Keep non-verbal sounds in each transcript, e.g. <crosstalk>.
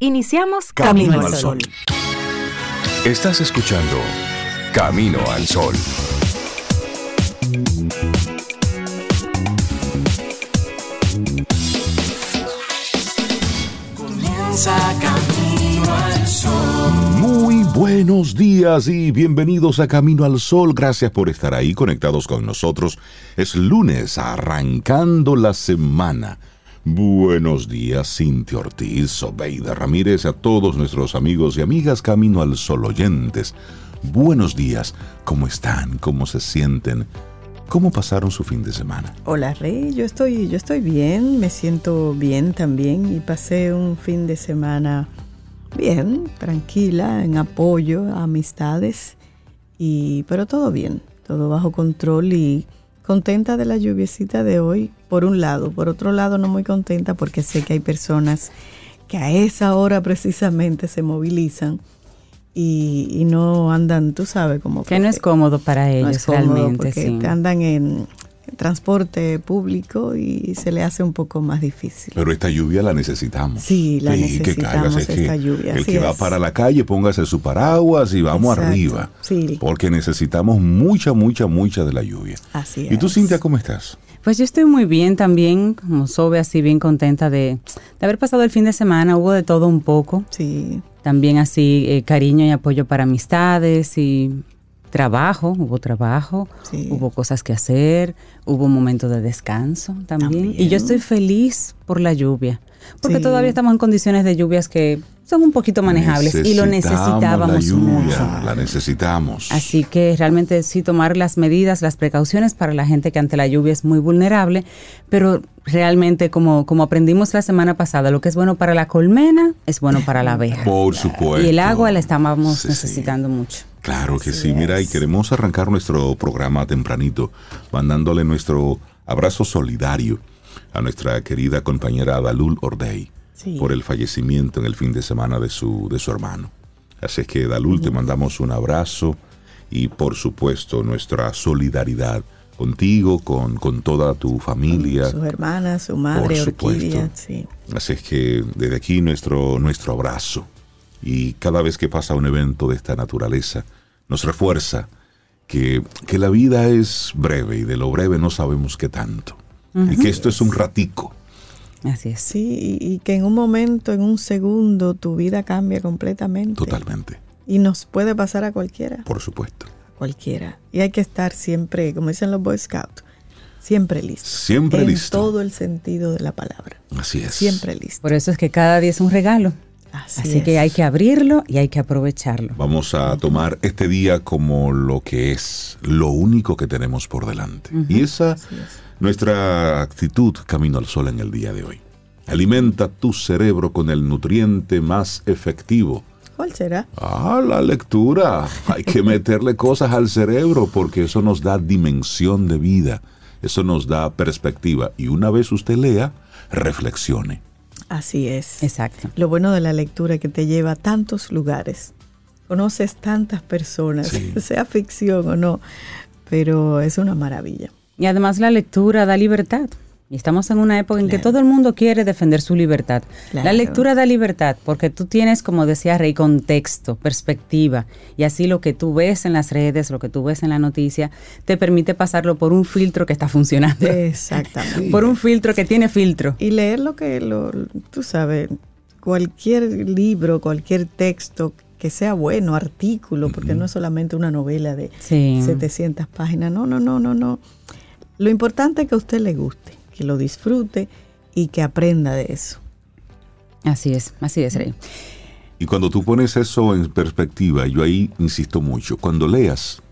Iniciamos Camino, al Sol. Estás escuchando Camino al Sol. Comienza Camino al Sol. Muy buenos días y bienvenidos a Camino al Sol. Gracias por estar ahí conectados con nosotros. Es lunes, arrancando la semana. Buenos días, Cintia Ortiz, Sobeida Ramírez, a todos nuestros amigos y amigas Camino al Sol oyentes. Buenos días, ¿cómo están? ¿Cómo se sienten? ¿Cómo pasaron su fin de semana? Hola Rey, yo estoy, yo estoy bien, me siento bien también y pasé un fin de semana bien, tranquila, en apoyo amistades, y, pero todo bien, todo bajo control y contenta de la lluviecita de hoy, por un lado. Por otro lado, no muy contenta porque sé que hay personas que a esa hora precisamente se movilizan y, no andan, tú sabes, como... Que no es cómodo para ellos realmente. Porque andan en, transporte público y se le hace un poco más difícil. Pero esta lluvia la necesitamos. Sí, la necesitamos esta lluvia. El que va para la calle, póngase su paraguas y vamos arriba. Sí. Porque necesitamos mucha, mucha, mucha de la lluvia. Así es. ¿Y tú, Cintia, cómo estás? Pues yo estoy muy bien también, como Sobe, así bien contenta de, de, haber pasado el fin de semana. Hubo de todo un poco. Sí. También así eh, cariño y apoyo para amistades y trabajo, hubo trabajo, hubo cosas que hacer, hubo un momento de descanso también. Y yo estoy feliz por la lluvia, porque todavía estamos en condiciones de lluvias que son un poquito manejables y lo necesitábamos la mucho. La necesitamos. Así que realmente sí tomar las medidas, las precauciones para la gente que ante la lluvia es muy vulnerable, pero realmente como, como aprendimos la semana pasada, lo que es bueno para la colmena es bueno para la abeja. Por supuesto. Y el agua la estábamos necesitando mucho. Claro que sí, mira, y queremos arrancar nuestro programa tempranito, mandándole nuestro abrazo solidario a nuestra querida compañera Dalul Ordey por el fallecimiento en el fin de semana de su, de su hermano. Así es que Dalul, te mandamos un abrazo y por supuesto nuestra solidaridad contigo, con, con toda tu familia. Sus hermanas, su madre, Orquídea, sí. Así es que desde aquí nuestro, nuestro abrazo. Y cada vez que pasa un evento de esta naturaleza, nos refuerza que, que la vida es breve y de lo breve no sabemos qué tanto. Y que esto es un ratico. Así es. Sí, y, que en un momento, en un segundo, tu vida cambia completamente. Totalmente. Y nos puede pasar a cualquiera. Por supuesto. cualquiera. Y hay que estar siempre, como dicen los Boy Scouts, siempre listo. Siempre en listo. En todo el sentido de la palabra. Así es. Siempre listo. Por eso es que cada día es un regalo. Así, que hay que abrirlo y hay que aprovecharlo. Vamos a tomar este día como lo que es, lo único que tenemos por delante. Y esa es nuestra actitud camino al sol en el día de hoy. Alimenta tu cerebro con el nutriente más efectivo. ¿Cuál será? Ah, la lectura. <laughs> Hay que meterle cosas al cerebro porque eso nos da dimensión de vida. Eso nos da perspectiva. Y una vez usted lea, reflexione. Así es. Exacto. Lo bueno de la lectura es que te lleva a tantos lugares. Conoces tantas personas, <laughs> sea ficción o no, pero es una maravilla. Y además la lectura da libertad. Y estamos en una época en que todo el mundo quiere defender su libertad. La lectura da libertad porque tú tienes, como decía Rey, contexto, perspectiva. Y así lo que tú ves en las redes, lo que tú ves en la noticia, te permite pasarlo por un filtro que está funcionando. Exactamente. <laughs> por un filtro que tiene filtro. Y leer lo que, lo, tú sabes, cualquier libro, cualquier texto que sea bueno, artículo, porque no es solamente una novela de 700 páginas. No, no, no, no, no. Lo importante es que a usted le guste que lo disfrute y que aprenda de eso. Así es, así es, Rey. Y cuando tú pones eso en perspectiva, yo ahí insisto mucho, cuando leas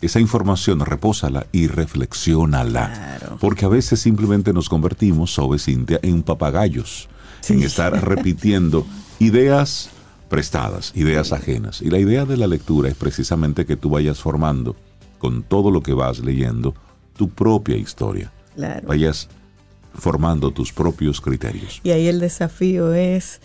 esa información, repósala y reflexiónala. Claro. Porque a veces simplemente nos convertimos, sobre Cintia, en papagayos, en estar <laughs> repitiendo ideas prestadas, ideas ajenas. Y la idea de la lectura es precisamente que tú vayas formando, con todo lo que vas leyendo, tu propia historia vayas formando tus propios criterios. Y ahí el desafío es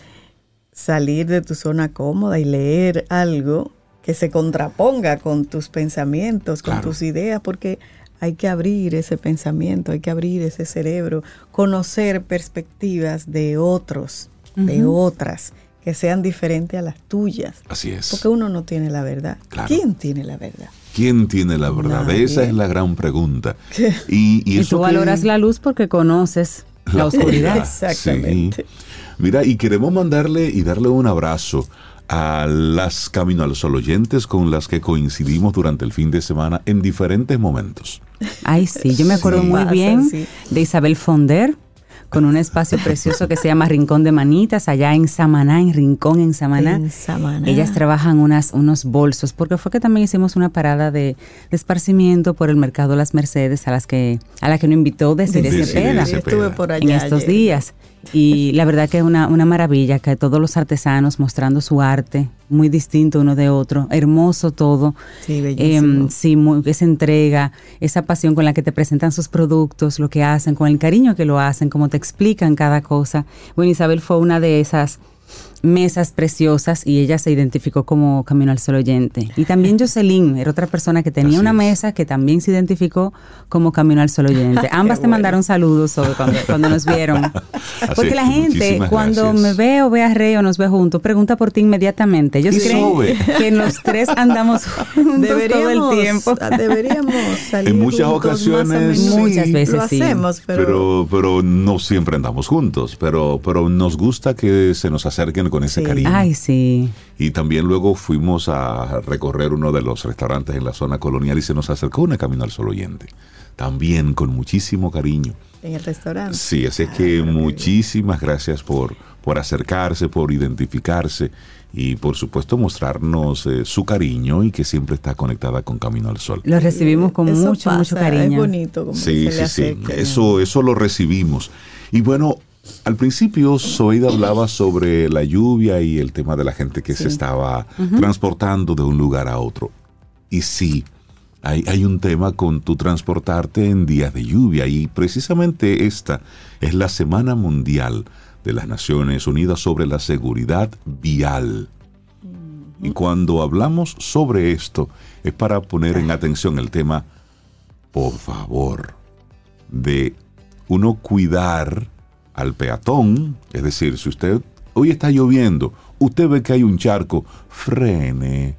salir de tu zona cómoda y leer algo que se contraponga con tus pensamientos, con tus ideas, porque hay que abrir ese pensamiento, hay que abrir ese cerebro, conocer perspectivas de otros de otras que sean diferentes a las tuyas. Así es. Porque uno no tiene la verdad. Claro. ¿Quién tiene la verdad? ¿Quién tiene la verdad? Nadie. Esa es la gran pregunta. Y, y Y eso tú que- valoras la luz porque conoces la oscuridad. Exactamente. Sí. Mira, y queremos mandarle y darle un abrazo a las Camino al Sol oyentes con las que coincidimos durante el fin de semana en diferentes momentos. Ay, sí, yo me acuerdo Sí, muy bien de Isabel Fonder con un espacio <laughs> precioso que se llama Rincón de Manitas, allá en Samaná, en Rincón, en Samaná. En Samaná. Ellas trabajan unas, unos bolsos, porque fue que también hicimos una parada de, de esparcimiento por el mercado Las Mercedes, a las que, a la que nos invitó Desiree Cepeda Cepeda. Estuve por allá en estos ayer. días. Y la verdad que es una, una maravilla que todos los artesanos mostrando su arte, muy distinto uno de otro, hermoso todo. Sí, bellísimo. Em, sí, muy- esa entrega, esa pasión con la que te presentan sus productos, lo que hacen, con el cariño que lo hacen, cómo te explican cada cosa. Bueno, Isabel fue una de esas mesas preciosas y ella se identificó como Camino al Sol oyente. Y también <laughs> Jocelyn era otra persona que tenía Así una es. mesa que también se identificó como Camino al Sol oyente. <laughs> Ambas te bueno. mandaron saludos sobre cuando, cuando nos vieron. <laughs> Así Porque la gente muchísimas cuando gracias. me ve o ve a Rey o nos ve juntos, pregunta por ti inmediatamente. Ellos creen sube. que los tres andamos juntos todo el tiempo. deberíamos salir En muchas juntos más a ocasiones, menudo. Muchas sí, veces Lo sí. hacemos, pero, Pero, pero no siempre andamos juntos, pero, pero nos gusta que se nos acerquen con ese Sí. cariño. Ay, sí. Y también luego fuimos a recorrer uno de los restaurantes en la zona colonial y se nos acercó una Camino al Sol oyente. También con muchísimo cariño. en el restaurante. Sí, así es Ah, que bien. muchísimas gracias por, por acercarse, por identificarse y por supuesto mostrarnos eh, su cariño y que siempre está conectada con Camino al Sol. Lo recibimos con Eso mucho, mucho pasa, Es cariño. bonito como Sí, se le sí, sí. Eso, eso lo recibimos. Y bueno, al principio Zoida hablaba sobre la lluvia y el tema de la gente que se estaba transportando de un lugar a otro. Y sí, hay, hay un tema con tu transportarte en días de lluvia y precisamente esta es la Semana Mundial de las Naciones Unidas sobre la Seguridad Vial. Y cuando hablamos sobre esto es para poner en atención el tema, por favor, de uno cuidar al peatón, es decir, si usted hoy está lloviendo, usted ve que hay un charco, frene,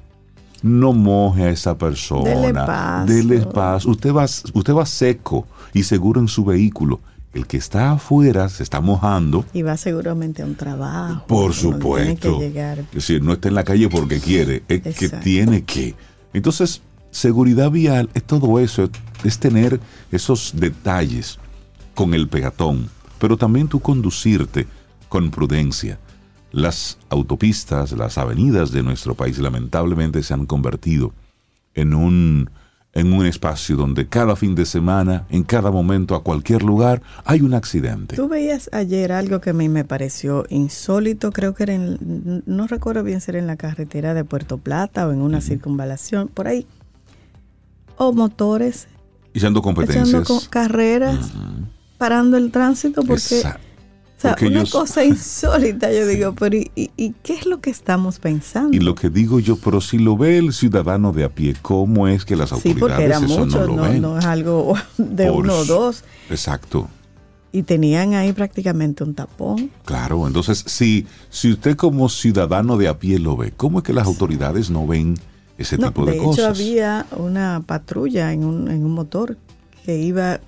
no moje a esa persona, Dele paso. dele paso. Usted va, usted va seco y seguro en su vehículo. El que está afuera se está mojando, Y va seguramente a un trabajo. por supuesto. Tiene que llegar. Es decir, no está en la calle porque quiere, es que tiene que. Entonces, seguridad vial es todo eso, es tener esos detalles con el peatón, pero también tú conducirte con prudencia. Las autopistas, las avenidas de nuestro país lamentablemente se han convertido en un, en un espacio donde cada fin de semana, en cada momento, a cualquier lugar, hay un accidente. Tú veías ayer algo que a mí me pareció insólito, creo que era en, no recuerdo bien si era en la carretera de Puerto Plata o en una circunvalación, por ahí. O motores Echando competencias. echando co- carreras, parando el tránsito, porque, Esa- o sea, una ellos- cosa <laughs> insólita, yo digo, pero ¿y, y- y qué es lo que estamos pensando? Y lo que digo yo, pero si lo ve el ciudadano de a pie, ¿cómo es que las sí, autoridades porque eran eso muchos, no lo no, ven? no es algo <laughs> de Por uno o dos, Exacto. y tenían ahí prácticamente un tapón. Claro, entonces si, si usted como ciudadano de a pie lo ve, ¿cómo es que las autoridades no ven ese No, tipo de, de hecho cosas? había una patrulla en un, en un motor que iba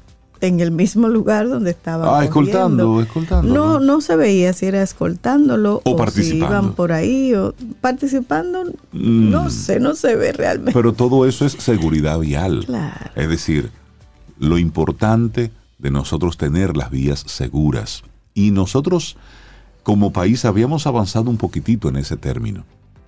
en el mismo lugar donde estaba. Ah, escoltando, escoltando. No, no se veía si era escoltándolo O o, si participando. iban por ahí o participando. Mm. No sé, no se ve realmente. Pero todo eso es seguridad vial. Claro. Es decir, lo importante de nosotros tener las vías seguras. Y nosotros, como país, habíamos avanzado un poquitito en ese término.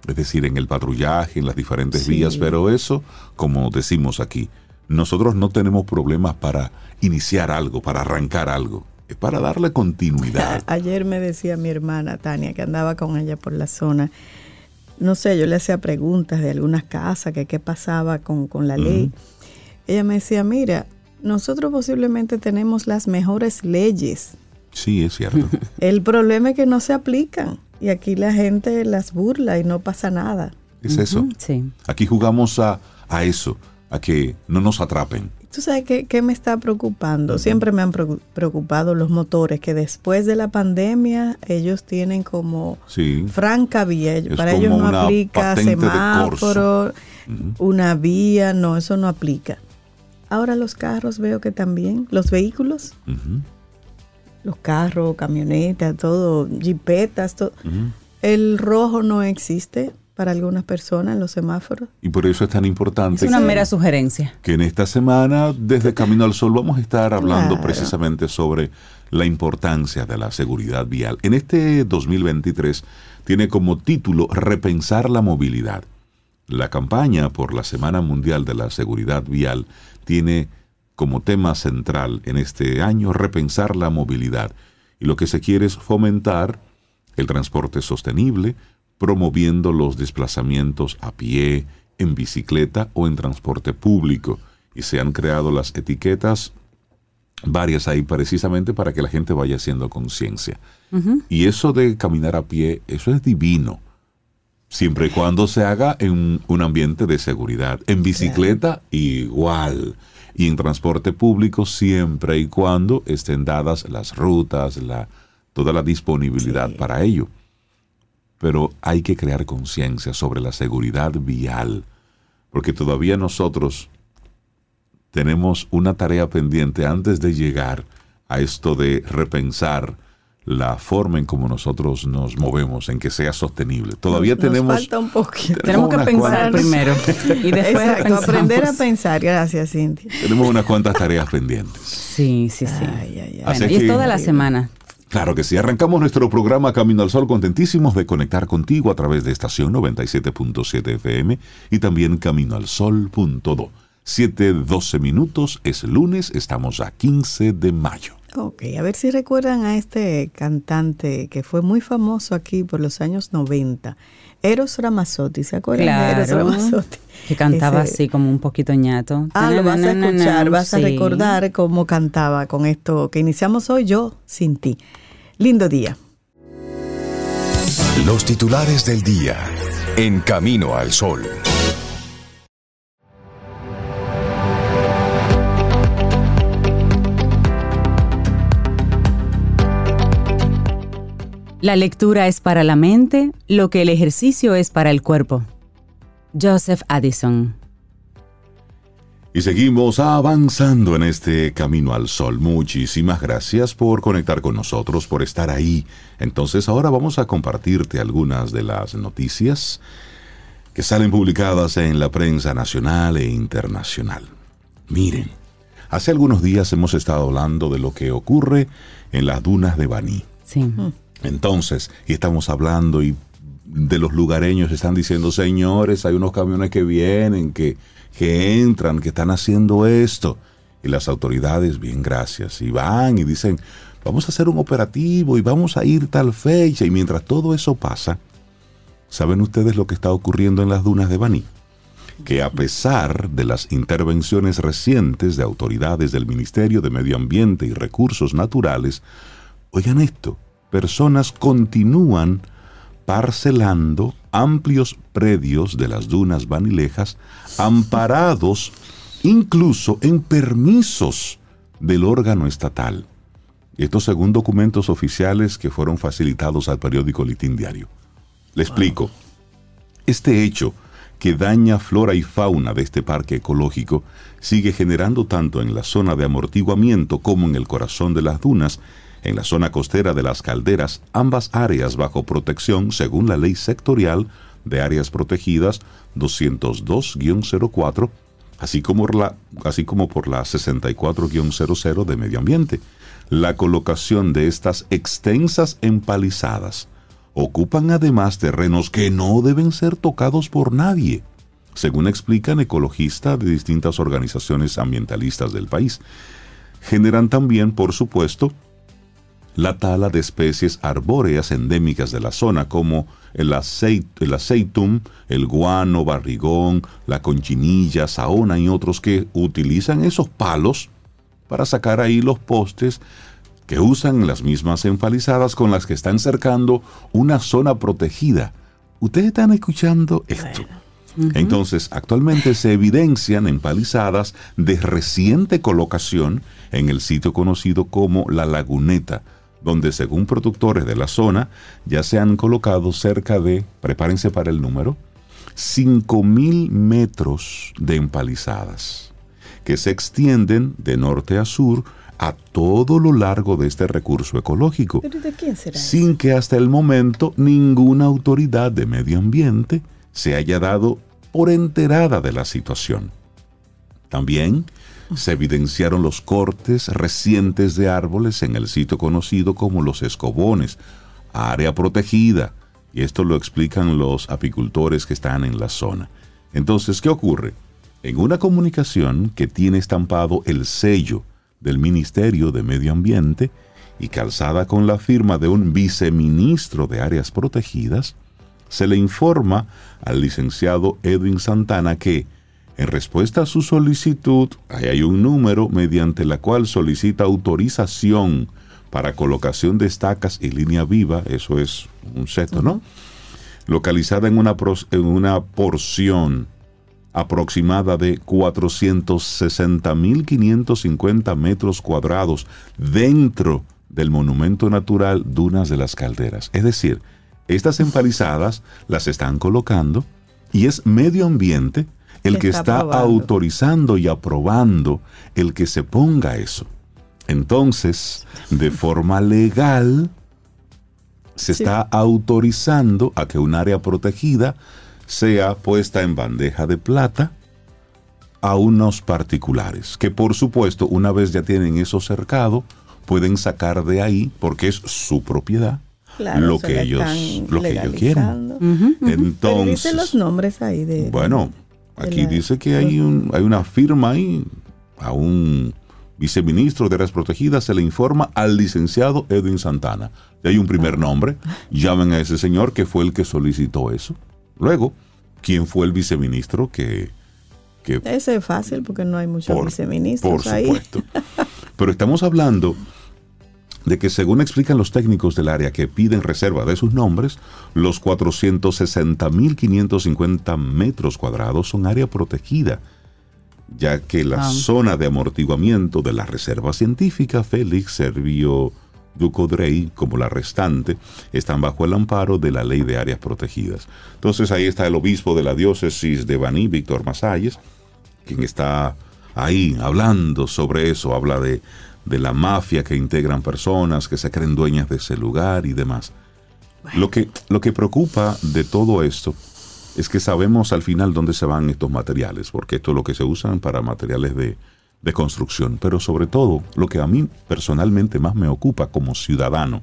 Es decir, en el patrullaje, en las diferentes Sí. vías, pero eso, como decimos aquí, nosotros no tenemos problemas para iniciar algo, para arrancar algo. Es para darle continuidad. <laughs> Ayer me decía mi hermana Tania, que andaba con ella por la zona, no sé, yo le hacía preguntas de algunas casas, que qué pasaba con, con la ley. Ella me decía, mira, nosotros posiblemente tenemos las mejores leyes. Sí, es cierto. <laughs> El problema es que no se aplican y aquí la gente las burla y no pasa nada. Es eso. Sí. Aquí jugamos a, a eso, a que no nos atrapen. tú sabes qué, me está preocupando. Siempre me han preocupado los motores, que después de la pandemia ellos tienen como franca vía. Para ellos no aplica semáforo, una vía, no, eso no aplica. Ahora los carros veo que también, los vehículos, los carros, camionetas, todo, jipetas, todo. El rojo no existe para algunas personas en los semáforos. Y por eso es tan importante. Es una mera sugerencia. Que en esta semana, desde Camino al Sol, vamos a estar hablando precisamente sobre la importancia de la seguridad vial. En este 2023 tiene como título Repensar la movilidad. La campaña por la Semana Mundial de la Seguridad Vial tiene como tema central en este año repensar la movilidad. Y lo que se quiere es fomentar el transporte sostenible, promoviendo los desplazamientos a pie, en bicicleta o en transporte público. Y se han creado las etiquetas varias ahí precisamente para que la gente vaya haciendo conciencia. Y eso de caminar a pie, eso es divino siempre y cuando se haga en un ambiente de seguridad. En bicicleta, igual. Y en transporte público, siempre y cuando estén dadas las rutas, la, toda la disponibilidad para ello. Pero hay que crear conciencia sobre la seguridad vial, porque todavía nosotros tenemos una tarea pendiente antes de llegar a esto de repensar la forma en como nosotros nos movemos, en que sea sostenible. Todavía nos, tenemos... falta un poquito. Tenemos, que pensar primero. <laughs> y después aprender a pensar. Gracias, Cintia. Tenemos unas cuantas tareas pendientes. Sí, sí, sí. y es toda la semana. Claro que sí. Arrancamos nuestro programa Camino al Sol, contentísimos de conectar contigo a través de estación 97.7 FM y también caminoalsol.do. 7.12 minutos, es lunes, estamos a 15 de mayo. Ok, a ver si recuerdan a este cantante que fue muy famoso aquí por los años 90, Eros Ramazzotti, ¿se acuerdan de Eros Ramazzotti? Que cantaba así como un poquito ñato. Ah, lo vas a escuchar, vas a recordar cómo cantaba con esto que iniciamos hoy, Yo sin ti. Lindo día. Los titulares del día, en Camino al Sol. La lectura es para la mente lo que el ejercicio es para el cuerpo. Joseph Addison. Y seguimos avanzando en este camino al sol. Muchísimas gracias por conectar con nosotros, por estar ahí. Entonces ahora vamos a compartirte algunas de las noticias que salen publicadas en la prensa nacional e internacional. Miren, hace algunos días hemos estado hablando de lo que ocurre en las dunas de Baní. Sí. Mm. Entonces, y estamos hablando y de los lugareños están diciendo, señores, hay unos camiones que vienen, que, que entran, que están haciendo esto. Y las autoridades, bien, gracias, y van y dicen, vamos a hacer un operativo y vamos a ir tal fecha. Y mientras todo eso pasa, ¿saben ustedes lo que está ocurriendo en las dunas de Baní? Que a pesar de las intervenciones recientes de autoridades del Ministerio de Medio Ambiente y Recursos Naturales, oigan esto, personas continúan parcelando amplios predios de las dunas vanilejas, amparados incluso en permisos del órgano estatal. Esto según documentos oficiales que fueron facilitados al periódico Litín Diario. Le explico. Este hecho, que daña flora y fauna de este parque ecológico, sigue generando tanto en la zona de amortiguamiento como en el corazón de las dunas en la zona costera de las calderas, ambas áreas bajo protección según la ley sectorial de áreas protegidas 202-04, así como, por la 64-00 de medio ambiente. La colocación de estas extensas empalizadas ocupan además terrenos que no deben ser tocados por nadie, según explican ecologistas de distintas organizaciones ambientalistas del país. Generan también, por supuesto, la tala de especies arbóreas endémicas de la zona como el, aceitum, el guano, barrigón, la conchinilla, saona y otros que utilizan esos palos para sacar ahí los postes que usan las mismas enfalizadas con las que están cercando una zona protegida. Ustedes están escuchando esto. Entonces, actualmente se evidencian empalizadas de reciente colocación en el sitio conocido como La Laguneta, donde según productores de la zona ya se han colocado cerca de, prepárense para el número, 5.000 metros de empalizadas, que se extienden de norte a sur a todo lo largo de este recurso ecológico, ¿Pero de quién será sin que hasta el momento ninguna autoridad de medio ambiente se haya dado por enterada de la situación. También se evidenciaron los cortes recientes de árboles en el sitio conocido como Los Escobones, área protegida, y esto lo explican los apicultores que están en la zona. Entonces, ¿qué ocurre? En una comunicación que tiene estampado el sello del Ministerio de Medio Ambiente y calzada con la firma de un viceministro de áreas protegidas, se le informa al licenciado Edwin Santana que, en respuesta a su solicitud, ahí hay un número mediante la cual solicita autorización para colocación de estacas y línea viva, eso es un seto, ¿no? Localizada en una, en una porción aproximada de 460.550 metros cuadrados dentro del monumento natural Dunas de las Calderas. Es decir, estas empalizadas las están colocando y es medio ambiente el Que está autorizando y aprobando el que se ponga eso. Entonces, de forma legal, se Sí. está autorizando a que un área protegida sea puesta en bandeja de plata a unos particulares, que por supuesto, una vez ya tienen eso cercado, pueden sacar de ahí, porque es su propiedad, Claro, lo, que ellos, lo que ellos quieren. Entonces, dice los nombres ahí de... bueno, aquí la- dice que hay, un, hay una firma ahí, a un viceministro de áreas protegidas, se le informa al licenciado Edwin Santana. Y hay un primer nombre, <laughs> llamen a ese señor que fue el que solicitó eso. Luego, ¿quién fue el viceministro que... que Ese es fácil porque no hay muchos por, viceministros por ahí. supuesto. <laughs> Pero estamos hablando de que según explican los técnicos del área que piden reserva de sus nombres, los 460.550 metros cuadrados son área protegida, ya que la Ah. zona de amortiguamiento de la reserva científica Félix Servio Ducodrey, como la restante, están bajo el amparo de la ley de áreas protegidas. Entonces ahí está el obispo de la diócesis de Baní, Víctor Masalles, quien está ahí hablando sobre eso, habla de, de la mafia que integran personas que se creen dueñas de ese lugar y demás. Lo, que, lo que preocupa de todo esto es que sabemos al final dónde se van estos materiales, porque esto es lo que se usan para materiales de, de construcción, pero sobre todo lo que a mí personalmente más me ocupa como ciudadano,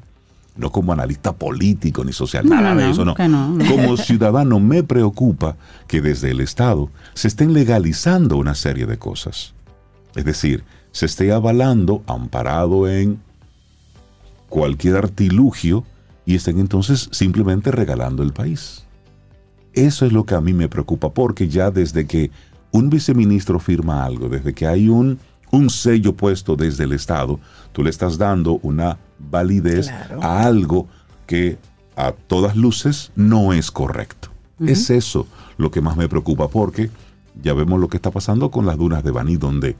no como analista político ni social, No, nada no, de eso, no. <laughs> Como ciudadano me preocupa que desde el Estado se estén legalizando una serie de cosas. Es decir, se esté avalando, amparado en cualquier artilugio y estén entonces simplemente regalando el país. Eso es lo que a mí me preocupa porque ya desde que un viceministro firma algo, desde que hay un, un sello puesto desde el Estado, tú le estás dando una validez Claro. a algo que a todas luces no es correcto. Es eso lo que más me preocupa porque ya vemos lo que está pasando con las dunas de Baní donde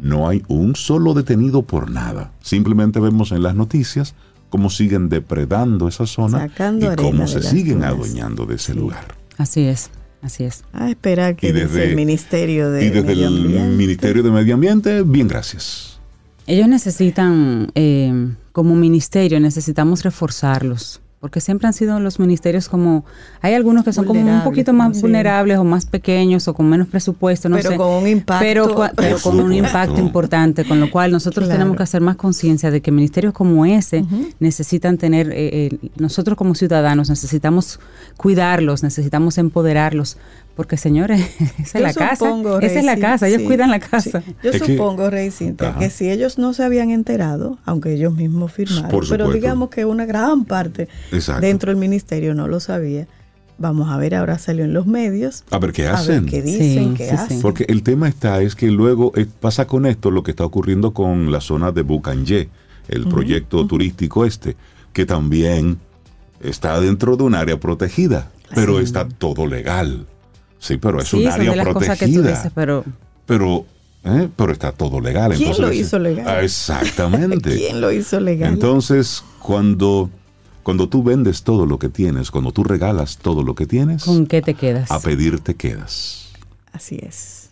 no hay un solo detenido por nada. Simplemente vemos en las noticias cómo siguen depredando esa zona Sacando y cómo se siguen adueñando de ese lugar. Así es, así es. A esperar que Y desde- el Ministerio de y desde Medio el Ambiente. Ministerio de Medio Ambiente, bien, gracias. Ellos necesitan, eh, como ministerio, necesitamos reforzarlos, porque siempre han sido los ministerios como, hay algunos que son como un poquito más sí. vulnerables o más pequeños o con menos presupuesto, no Pero sé. con un impacto. Pero, pero con un impacto importante, con lo cual nosotros Claro. tenemos que hacer más conciencia de que ministerios como ese necesitan tener, eh, eh, nosotros como ciudadanos necesitamos cuidarlos, necesitamos empoderarlos, porque señores, <laughs> esa es la casa, supongo, esa es la Rey, casa, sí, ellos sí, cuidan la sí. casa. Yo Es que- supongo, Rey Cintia, Ajá. que si ellos no se habían enterado, aunque ellos mismos firmaron, Por pero digamos que una gran parte Exacto. dentro del ministerio no lo sabía. Vamos a ver, ahora salió en los medios. A ver qué A hacen. ver qué dicen, Sí, qué sí, hacen. Porque el tema está es que luego eh, pasa con esto lo que está ocurriendo con la zona de Bucanje, el proyecto turístico este, que también está dentro de un área protegida, pero está todo legal. Sí, pero es un área protegida. pero pero, ¿eh? pero está todo legal. ¿Quién lo hizo legal? Ah, exactamente. <laughs> ¿Quién lo hizo legal? Entonces, cuando, cuando tú vendes todo lo que tienes, cuando tú regalas todo lo que tienes, ¿con qué te quedas? A pedir te quedas. Así es.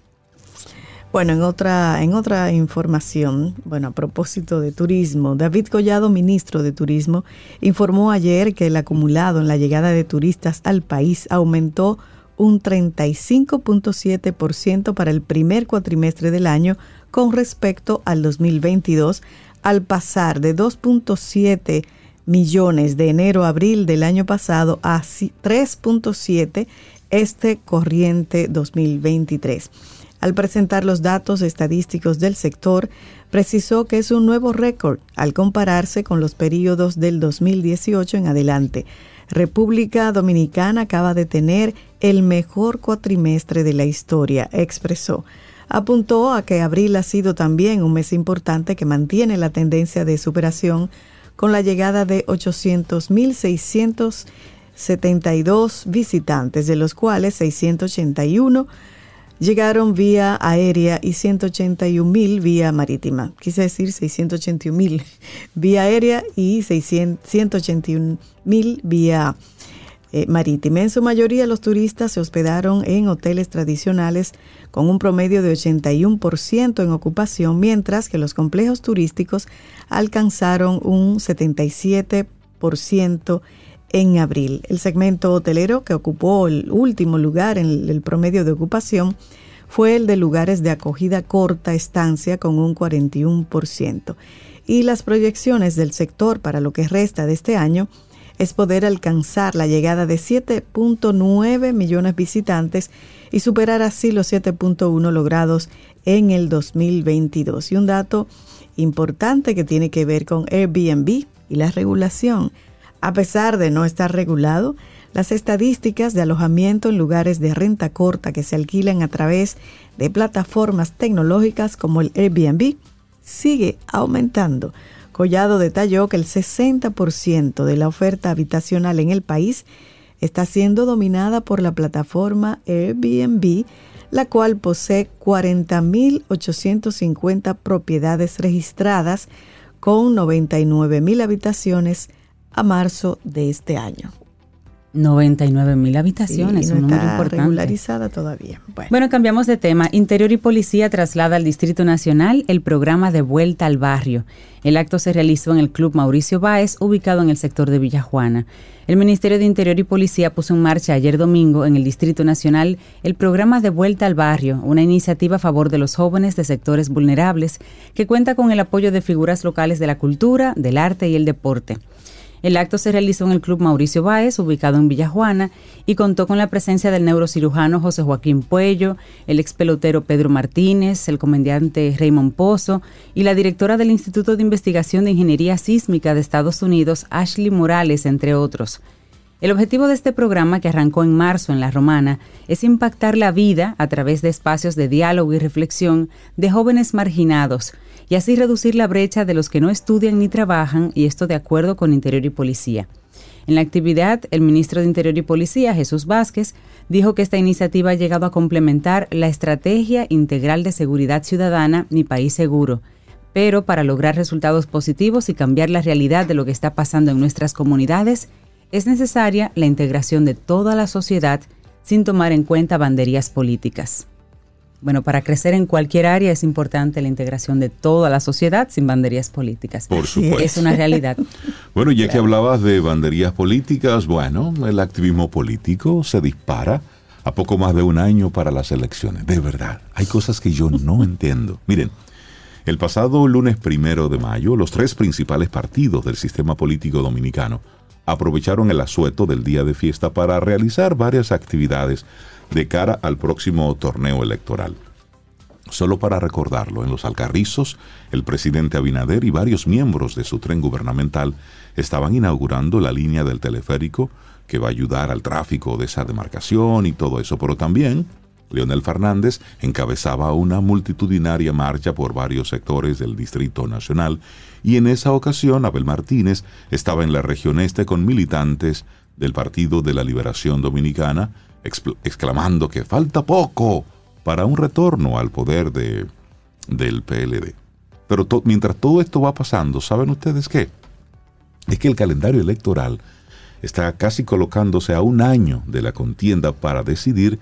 Bueno, en otra, en otra información, bueno, a propósito de turismo, David Collado, ministro de Turismo, informó ayer que el acumulado en la llegada de turistas al país aumentó un 35.7% para el primer cuatrimestre del año con respecto al 2022, al pasar de 2.7 millones de enero a abril del año pasado a 3.7 este corriente 2023. Al presentar los datos estadísticos del sector, precisó que es un nuevo récord al compararse con los periodos del 2018 en adelante. República Dominicana acaba de tener el mejor cuatrimestre de la historia, expresó. Apuntó a que abril ha sido también un mes importante que mantiene la tendencia de superación con la llegada de 800.672 visitantes, de los cuales 681 llegaron vía aérea y 181 mil vía marítima. Quise decir 681 mil <laughs> vía aérea y 181 mil vía eh, marítima. En su mayoría los turistas se hospedaron en hoteles tradicionales con un promedio de 81% en ocupación, mientras que los complejos turísticos alcanzaron un 77% en abril. El segmento hotelero que ocupó el último lugar en el promedio de ocupación fue el de lugares de acogida corta estancia con un 41%. Y las proyecciones del sector para lo que resta de este año es poder alcanzar la llegada de 7.9 millones de visitantes y superar así los 7.1 logrados en el 2022. Y un dato importante que tiene que ver con Airbnb y la regulación. A pesar de no estar regulado, las estadísticas de alojamiento en lugares de renta corta que se alquilan a través de plataformas tecnológicas como el Airbnb sigue aumentando. Collado detalló que el 60% de la oferta habitacional en el país está siendo dominada por la plataforma Airbnb, la cual posee 40.850 propiedades registradas con 99.000 habitaciones a marzo de este año. 99 mil habitaciones, no un está regularizada todavía. Bueno. cambiamos de tema. Interior y Policía traslada al Distrito Nacional el programa de vuelta al barrio. El acto se realizó en el Club Mauricio Báez, ubicado en el sector de Villajuana. El Ministerio de Interior y Policía puso en marcha ayer domingo en el Distrito Nacional el programa de vuelta al barrio, una iniciativa a favor de los jóvenes de sectores vulnerables que cuenta con el apoyo de figuras locales de la cultura, del arte y el deporte. El acto se realizó en el Club Mauricio Báez, ubicado en Villajuana, y contó con la presencia del neurocirujano José Joaquín Puello, el ex pelotero Pedro Martínez, el comediante Raymond Pozo y la directora del Instituto de Investigación de Ingeniería Sísmica de Estados Unidos, Ashley Morales, entre otros. El objetivo de este programa, que arrancó en marzo en La Romana, es impactar la vida a través de espacios de diálogo y reflexión de jóvenes marginados y así reducir la brecha de los que no estudian ni trabajan, y esto de acuerdo con Interior y Policía. En la actividad, el ministro de Interior y Policía, Jesús Vázquez, dijo que esta iniciativa ha llegado a complementar la Estrategia Integral de Seguridad Ciudadana Mi País Seguro, pero para lograr resultados positivos y cambiar la realidad de lo que está pasando en nuestras comunidades, es necesaria la integración de toda la sociedad sin tomar en cuenta banderías políticas. Bueno, para crecer en cualquier área es importante la integración de toda la sociedad sin banderías políticas. Por supuesto. Es una realidad. <laughs> bueno, ya que hablabas de banderías políticas, bueno, el activismo político se dispara a poco más de un año para las elecciones. De verdad, hay cosas que yo no <laughs> entiendo. Miren, el pasado lunes primero de mayo, los tres principales partidos del sistema político dominicano aprovecharon el asueto del día de fiesta para realizar varias actividades de cara al próximo torneo electoral. Solo para recordarlo, en los Alcarrizos, el presidente Abinader y varios miembros de su tren gubernamental estaban inaugurando la línea del teleférico que va a ayudar al tráfico de esa demarcación y todo eso, pero también Leonel Fernández encabezaba una multitudinaria marcha por varios sectores del Distrito Nacional y en esa ocasión Abel Martínez estaba en la región este con militantes del Partido de la Liberación Dominicana, exclamando que falta poco para un retorno al poder de, del PLD. Pero mientras todo esto va pasando, ¿saben ustedes qué? Es que el calendario electoral está casi colocándose a un año de la contienda para decidir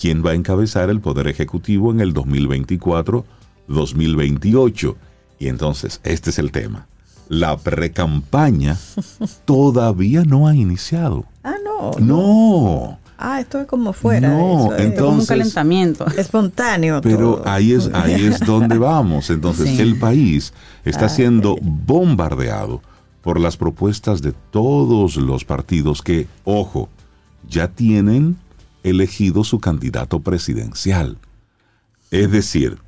quién va a encabezar el Poder Ejecutivo en el 2024-2028. Y entonces, este es el tema. La precampaña <laughs> todavía no ha iniciado. Ah, no. No. Ah, esto es como fuera. No, entonces, como un calentamiento. <laughs> Espontáneo. Pero ahí es ahí es <laughs> donde vamos. Entonces el país está ah, siendo bombardeado por las propuestas de todos los partidos que, ojo, ya tienen elegido su candidato presidencial. Es decir,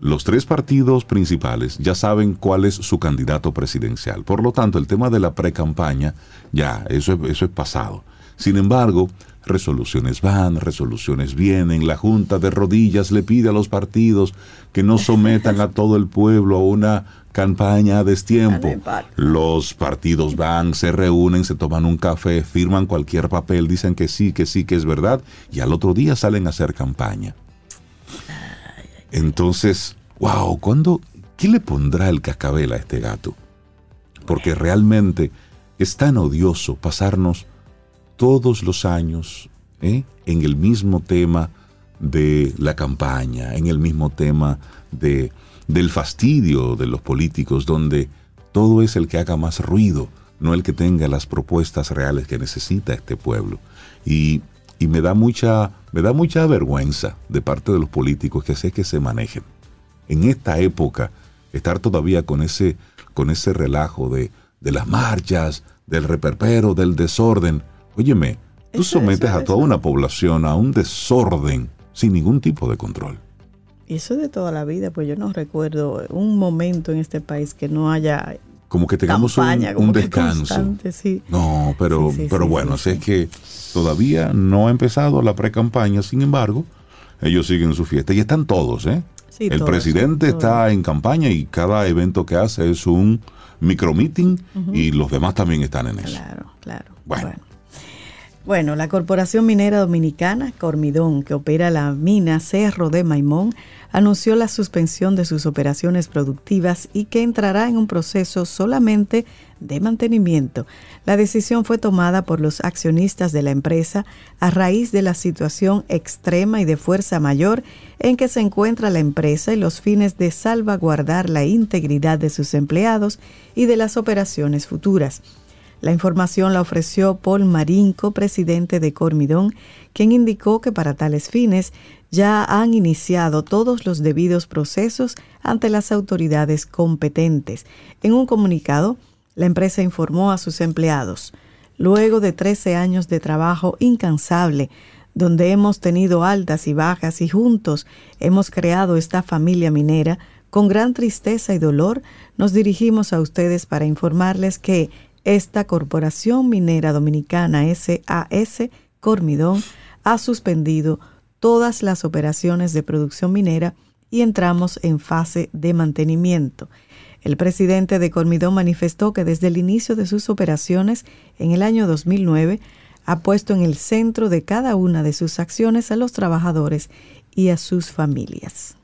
los tres partidos principales ya saben cuál es su candidato presidencial. Por lo tanto, el tema de la pre-campaña, ya, eso eso es pasado. Sin embargo, resoluciones van, resoluciones vienen, la Junta de Rodillas le pide a los partidos que no sometan a todo el pueblo a una campaña a destiempo. Los partidos van, se reúnen, se toman un café, firman cualquier papel, dicen que sí, que sí, que es verdad, y al otro día salen a hacer campaña. Entonces, wow, ¿cuándo, ¿qué le pondrá el cascabel a este gato? Porque realmente es tan odioso pasarnos todos los años ¿eh? en el mismo tema de la campaña, en el mismo tema de, del fastidio de los políticos, donde todo es el que haga más ruido, no el que tenga las propuestas reales que necesita este pueblo. Y, y me, da mucha, me da mucha vergüenza de parte de los políticos que sé que se manejen. En esta época, estar todavía con ese, con ese relajo de, de las marchas, del reperpero, del desorden, Óyeme, tú sometes a toda una población a un desorden sin ningún tipo de control. Y eso de toda la vida, pues yo no recuerdo un momento en este país que no haya como que tengamos un, descanso. No, pero, pero bueno, así es que todavía no ha empezado la pre-campaña, sin embargo, ellos siguen su fiesta y están todos, ¿eh? El presidente está en campaña y cada evento que hace es un micromeeting y los demás también están en eso. Claro, claro. bueno. Bueno, la Corporación Minera Dominicana, Cormidón, que opera la mina Cerro de Maimón, anunció la suspensión de sus operaciones productivas y que entrará en un proceso solamente de mantenimiento. La decisión fue tomada por los accionistas de la empresa a raíz de la situación extrema y de fuerza mayor en que se encuentra la empresa y los fines de salvaguardar la integridad de sus empleados y de las operaciones futuras. La información la ofreció Paul Marinco, presidente de Cormidón, quien indicó que para tales fines ya han iniciado todos los debidos procesos ante las autoridades competentes. En un comunicado, la empresa informó a sus empleados, luego de 13 años de trabajo incansable, donde hemos tenido altas y bajas y juntos hemos creado esta familia minera, con gran tristeza y dolor nos dirigimos a ustedes para informarles que esta Corporación Minera Dominicana SAS Cormidón ha suspendido todas las operaciones de producción minera y entramos en fase de mantenimiento. El presidente de Cormidón manifestó que desde el inicio de sus operaciones en el año 2009 ha puesto en el centro de cada una de sus acciones a los trabajadores y a sus familias.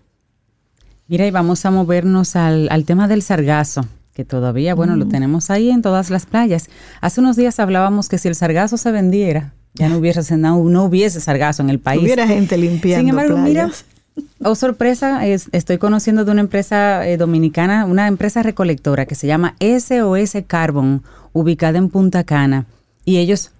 Mira, y vamos a movernos al, al tema del sargazo que todavía, bueno, lo mm. tenemos ahí en todas las playas. Hace unos días hablábamos que si el sargazo se vendiera, ya no hubiese, no, hubiese sargazo en el país. Hubiera gente limpiando Sin embargo, mira, <laughs> oh sorpresa, estoy conociendo de una empresa eh, dominicana, una empresa recolectora que se llama SOS Carbon, ubicada en Punta Cana, y ellos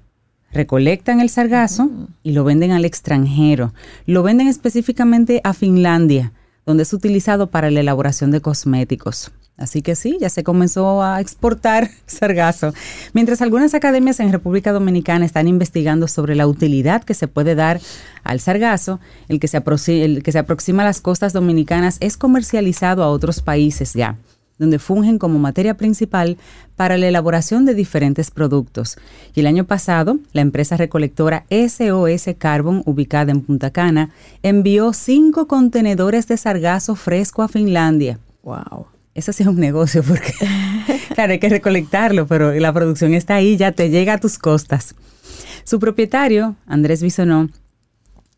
recolectan el sargazo y lo venden al extranjero. Lo venden específicamente a Finlandia, donde es utilizado para la elaboración de cosméticos. Así que sí, ya se comenzó a exportar <laughs> sargazo. Mientras algunas academias en República Dominicana están investigando sobre la utilidad que se puede dar al sargazo, el que se, el que se aproxima a las costas dominicanas es comercializado a otros países ya donde fungen como materia principal para la elaboración de diferentes productos. Y el año pasado, la empresa recolectora SOS Carbon, ubicada en Punta Cana, envió cinco contenedores de sargazo fresco a Finlandia. Wow eso sí es un negocio porque, <laughs> claro, hay que recolectarlo, pero la producción está ahí, ya te llega a tus costas. Su propietario, Andrés Bisonó,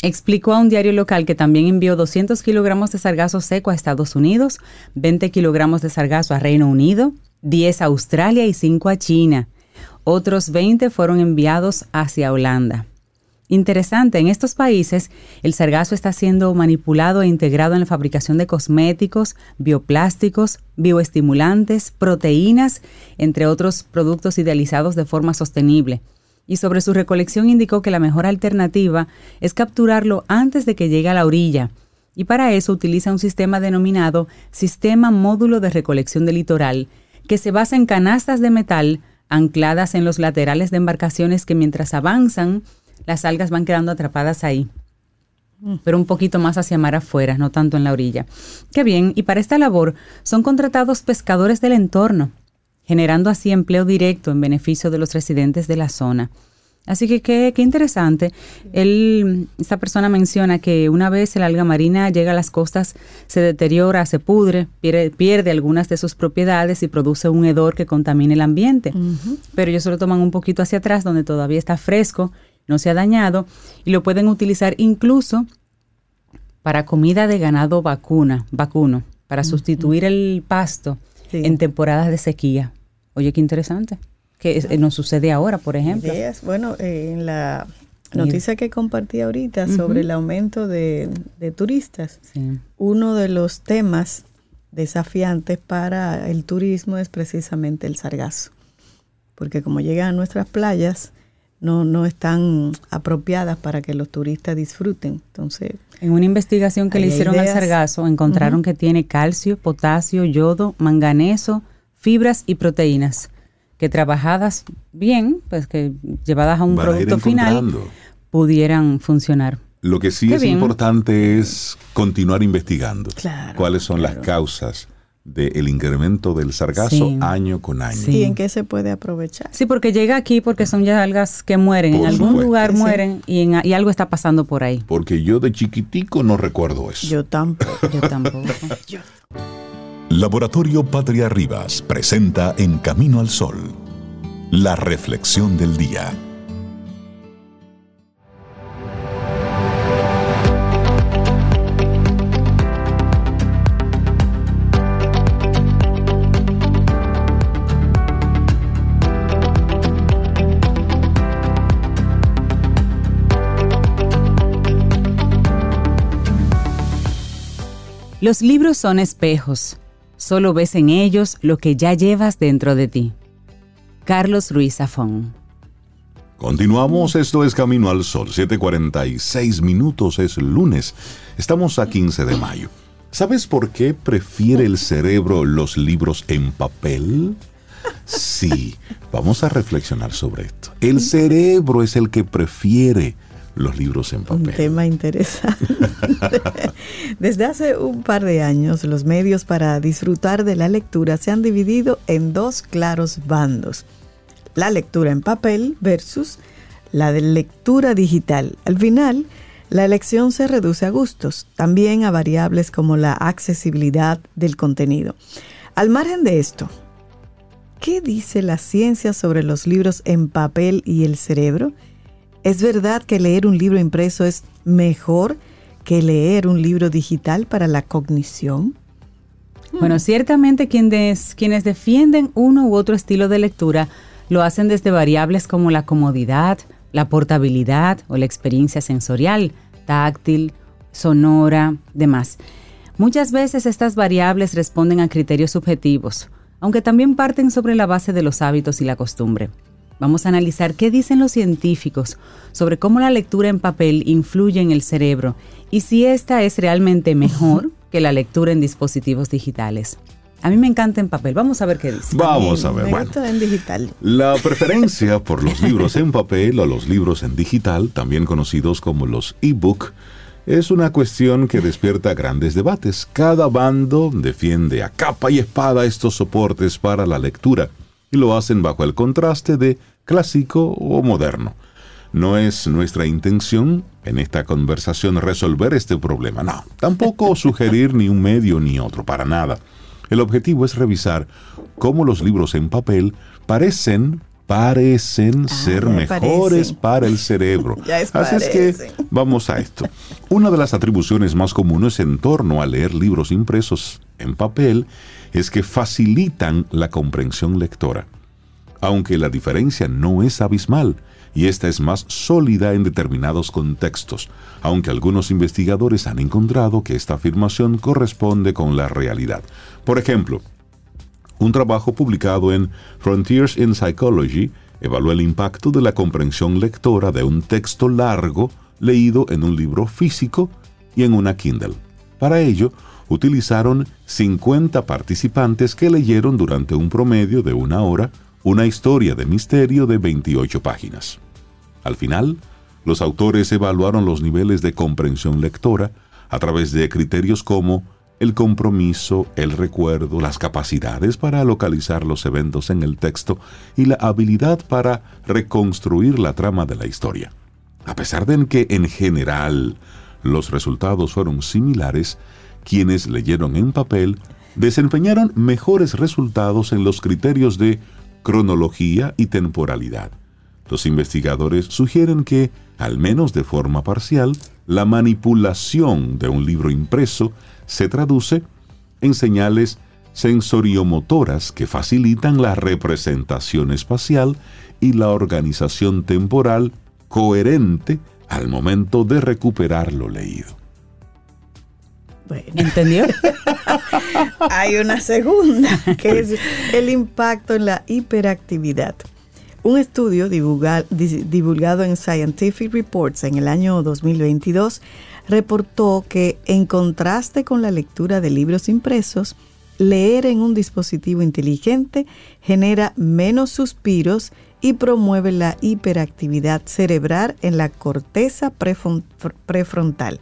explicó a un diario local que también envió 200 kilogramos de sargazo seco a Estados Unidos, 20 kilogramos de sargazo a Reino Unido, 10 a Australia y 5 a China. Otros 20 fueron enviados hacia Holanda. Interesante, en estos países el sargazo está siendo manipulado e integrado en la fabricación de cosméticos, bioplásticos, bioestimulantes, proteínas, entre otros productos idealizados de forma sostenible. Y sobre su recolección indicó que la mejor alternativa es capturarlo antes de que llegue a la orilla. Y para eso utiliza un sistema denominado Sistema Módulo de Recolección del Litoral, que se basa en canastas de metal ancladas en los laterales de embarcaciones que mientras avanzan las algas van quedando atrapadas ahí pero un poquito más hacia mar afuera, no tanto en la orilla. Qué bien, y para esta labor son contratados pescadores del entorno, generando así empleo directo en beneficio de los residentes de la zona. Así que qué, qué interesante. Él, esta persona menciona que una vez el alga marina llega a las costas, se deteriora, se pudre, pierde, pierde algunas de sus propiedades y produce un hedor que contamina el ambiente. Pero ellos se lo toman un poquito hacia atrás, donde todavía está fresco no se ha dañado y lo pueden utilizar incluso para comida de ganado vacuna, vacuno, para sustituir el pasto en temporadas de sequía. Oye, qué interesante. Que nos sucede ahora, por ejemplo. Bueno, eh, en la noticia que compartí ahorita sobre el aumento de, turistas, uno de los temas desafiantes para el turismo es precisamente el sargazo. Porque como llegan a nuestras playas, no, no están apropiadas para que los turistas disfruten. Entonces, en una investigación que le hicieron al sargazo, encontraron que tiene calcio, potasio, yodo, manganeso, fibras y proteínas que trabajadas bien, pues que llevadas a un producto final, pudieran funcionar. Lo que sí es importante es continuar investigando cuáles son las causas del incremento del sargazo año con año. ¿Y en qué se puede aprovechar? Sí, porque llega aquí porque son ya algas que mueren, en algún lugar mueren y, y, algo está pasando por ahí. Porque yo de chiquitico no recuerdo eso. Yo tampoco. <laughs> yo tampoco. Laboratorio Patria Rivas presenta En Camino al Sol, la reflexión del día. Los libros son espejos. Solo ves en ellos lo que ya llevas dentro de ti. Carlos Ruiz Zafón. Continuamos, esto es Camino al Sol, 7:46 minutos, es lunes. Estamos a 15 de mayo. ¿Sabes por qué prefiere el cerebro los libros en papel? Sí, vamos a reflexionar sobre esto. El cerebro es el que prefiere los libros en papel. Un tema interesante. <laughs> Desde hace un par de años, los medios para disfrutar de la lectura se han dividido en dos claros bandos. La lectura en papel versus la de lectura digital. Al final, la elección se reduce a gustos, también a variables como la accesibilidad del contenido. Al margen de esto, ¿qué dice la ciencia sobre los libros en papel y el cerebro? ¿Es verdad que leer un libro impreso es mejor que leer un libro digital para la cognición? Bueno, ciertamente quienes, quienes defienden uno u otro estilo de lectura lo hacen desde variables como la comodidad, la portabilidad o la experiencia sensorial, táctil, sonora, demás. Muchas veces estas variables responden a criterios subjetivos, aunque también parten sobre la base de los hábitos y la costumbre. Vamos a analizar qué dicen los científicos sobre cómo la lectura en papel influye en el cerebro y si esta es realmente mejor que la lectura en dispositivos digitales. A mí me encanta en papel. Vamos a ver qué dice. Vamos a ver. Me bueno, en digital. La preferencia <laughs> por los libros en papel o los libros en digital, también conocidos como los e-book, es una cuestión que despierta grandes debates. Cada bando defiende a capa y espada estos soportes para la lectura y lo hacen bajo el contraste de clásico o moderno. No es nuestra intención en esta conversación resolver este problema, no, tampoco <laughs> sugerir ni un medio ni otro, para nada. El objetivo es revisar cómo los libros en papel parecen parecen Ah, ser me mejores para el <laughs> cerebro. Es Así es que vamos a esto. Una de las atribuciones más comunes en torno a leer libros impresos en papel es que facilitan la comprensión lectora, aunque la diferencia no es abismal y esta es más sólida en determinados contextos, aunque algunos investigadores han encontrado que esta afirmación corresponde con la realidad. Por ejemplo, un trabajo publicado en Frontiers in Psychology evaluó el impacto de la comprensión lectora de un texto largo leído en un libro físico y en una Kindle. Para ello, utilizaron 50 participantes que leyeron durante un promedio de una hora una historia de misterio de 28 páginas. Al final, los autores evaluaron los niveles de comprensión lectora a través de criterios como el compromiso, el recuerdo, las capacidades para localizar los eventos en el texto y la habilidad para reconstruir la trama de la historia. A pesar de que en general los resultados fueron similares, quienes leyeron en papel desempeñaron mejores resultados en los criterios de cronología y temporalidad. Los investigadores sugieren que, al menos de forma parcial, la manipulación de un libro impreso se traduce en señales sensoriomotoras que facilitan la representación espacial y la organización temporal coherente al momento de recuperar lo leído. Bueno, ¿Entendió? <laughs> hay una segunda, que es el impacto en la hiperactividad. Un estudio divulga- di- divulgado en Scientific Reports en el año 2022 reportó que, en contraste con la lectura de libros impresos, leer en un dispositivo inteligente genera menos suspiros y promueve la hiperactividad cerebral en la corteza prefron- prefrontal.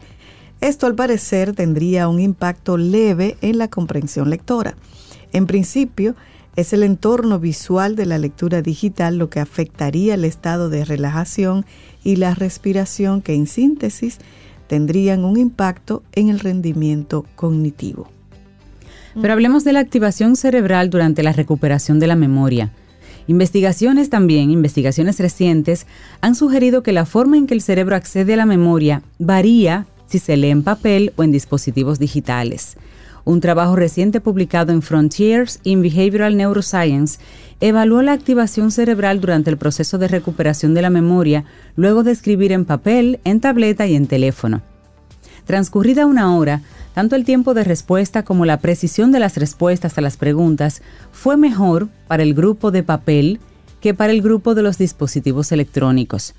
Esto al parecer tendría un impacto leve en la comprensión lectora. En principio, es el entorno visual de la lectura digital lo que afectaría el estado de relajación y la respiración que en síntesis tendrían un impacto en el rendimiento cognitivo. Pero hablemos de la activación cerebral durante la recuperación de la memoria. Investigaciones también, investigaciones recientes, han sugerido que la forma en que el cerebro accede a la memoria varía si se lee en papel o en dispositivos digitales. Un trabajo reciente publicado en Frontiers in Behavioral Neuroscience evaluó la activación cerebral durante el proceso de recuperación de la memoria luego de escribir en papel, en tableta y en teléfono. Transcurrida una hora, tanto el tiempo de respuesta como la precisión de las respuestas a las preguntas fue mejor para el grupo de papel que para el grupo de los dispositivos electrónicos.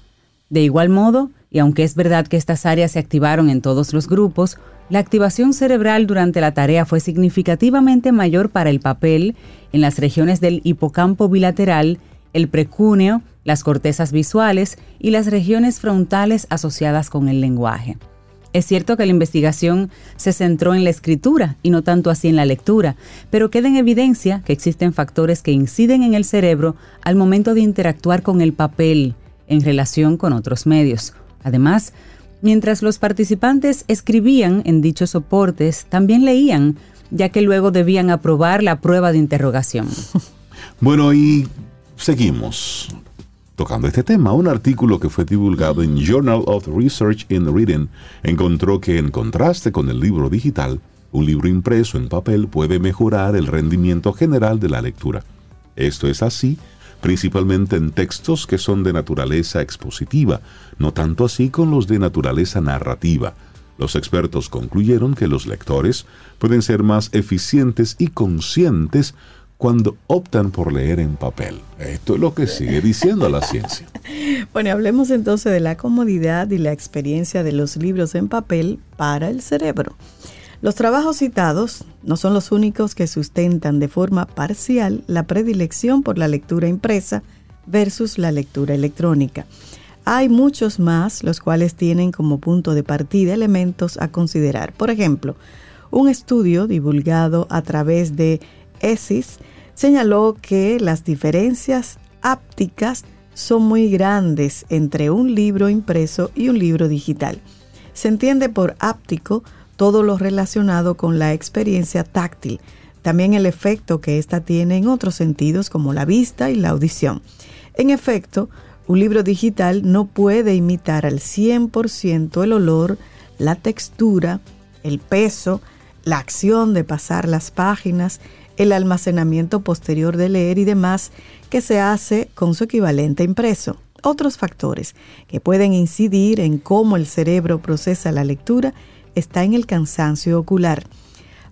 De igual modo, y aunque es verdad que estas áreas se activaron en todos los grupos, la activación cerebral durante la tarea fue significativamente mayor para el papel en las regiones del hipocampo bilateral, el precúneo, las cortezas visuales y las regiones frontales asociadas con el lenguaje. Es cierto que la investigación se centró en la escritura y no tanto así en la lectura, pero queda en evidencia que existen factores que inciden en el cerebro al momento de interactuar con el papel en relación con otros medios. Además, mientras los participantes escribían en dichos soportes, también leían, ya que luego debían aprobar la prueba de interrogación. <laughs> Bueno, y seguimos tocando este tema. Un artículo que fue divulgado en Journal of Research in Reading encontró que en contraste con el libro digital, un libro impreso en papel puede mejorar el rendimiento general de la lectura. Esto es así principalmente en textos que son de naturaleza expositiva, no tanto así con los de naturaleza narrativa. Los expertos concluyeron que los lectores pueden ser más eficientes y conscientes cuando optan por leer en papel. Esto es lo que sigue diciendo la ciencia. <laughs> Bueno, hablemos entonces de la comodidad y la experiencia de los libros en papel para el cerebro. Los trabajos citados no son los únicos que sustentan de forma parcial la predilección por la lectura impresa versus la lectura electrónica. Hay muchos más los cuales tienen como punto de partida elementos a considerar. Por ejemplo, un estudio divulgado a través de ESIS señaló que las diferencias ápticas son muy grandes entre un libro impreso y un libro digital. Se entiende por áptico todo lo relacionado con la experiencia táctil, también el efecto que ésta tiene en otros sentidos como la vista y la audición. En efecto, un libro digital no puede imitar al 100% el olor, la textura, el peso, la acción de pasar las páginas, el almacenamiento posterior de leer y demás que se hace con su equivalente impreso. Otros factores que pueden incidir en cómo el cerebro procesa la lectura está en el cansancio ocular.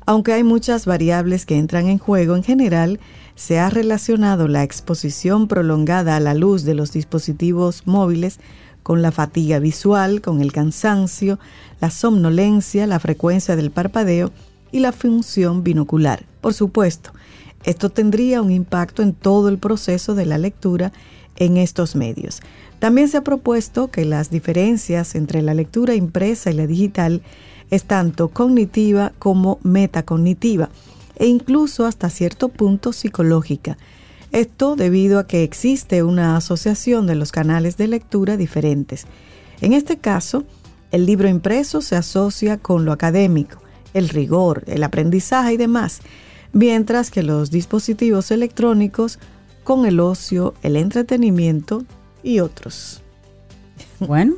Aunque hay muchas variables que entran en juego, en general se ha relacionado la exposición prolongada a la luz de los dispositivos móviles con la fatiga visual, con el cansancio, la somnolencia, la frecuencia del parpadeo y la función binocular. Por supuesto, esto tendría un impacto en todo el proceso de la lectura en estos medios. También se ha propuesto que las diferencias entre la lectura impresa y la digital es tanto cognitiva como metacognitiva e incluso hasta cierto punto psicológica. Esto debido a que existe una asociación de los canales de lectura diferentes. En este caso, el libro impreso se asocia con lo académico, el rigor, el aprendizaje y demás, mientras que los dispositivos electrónicos con el ocio, el entretenimiento y otros. Bueno,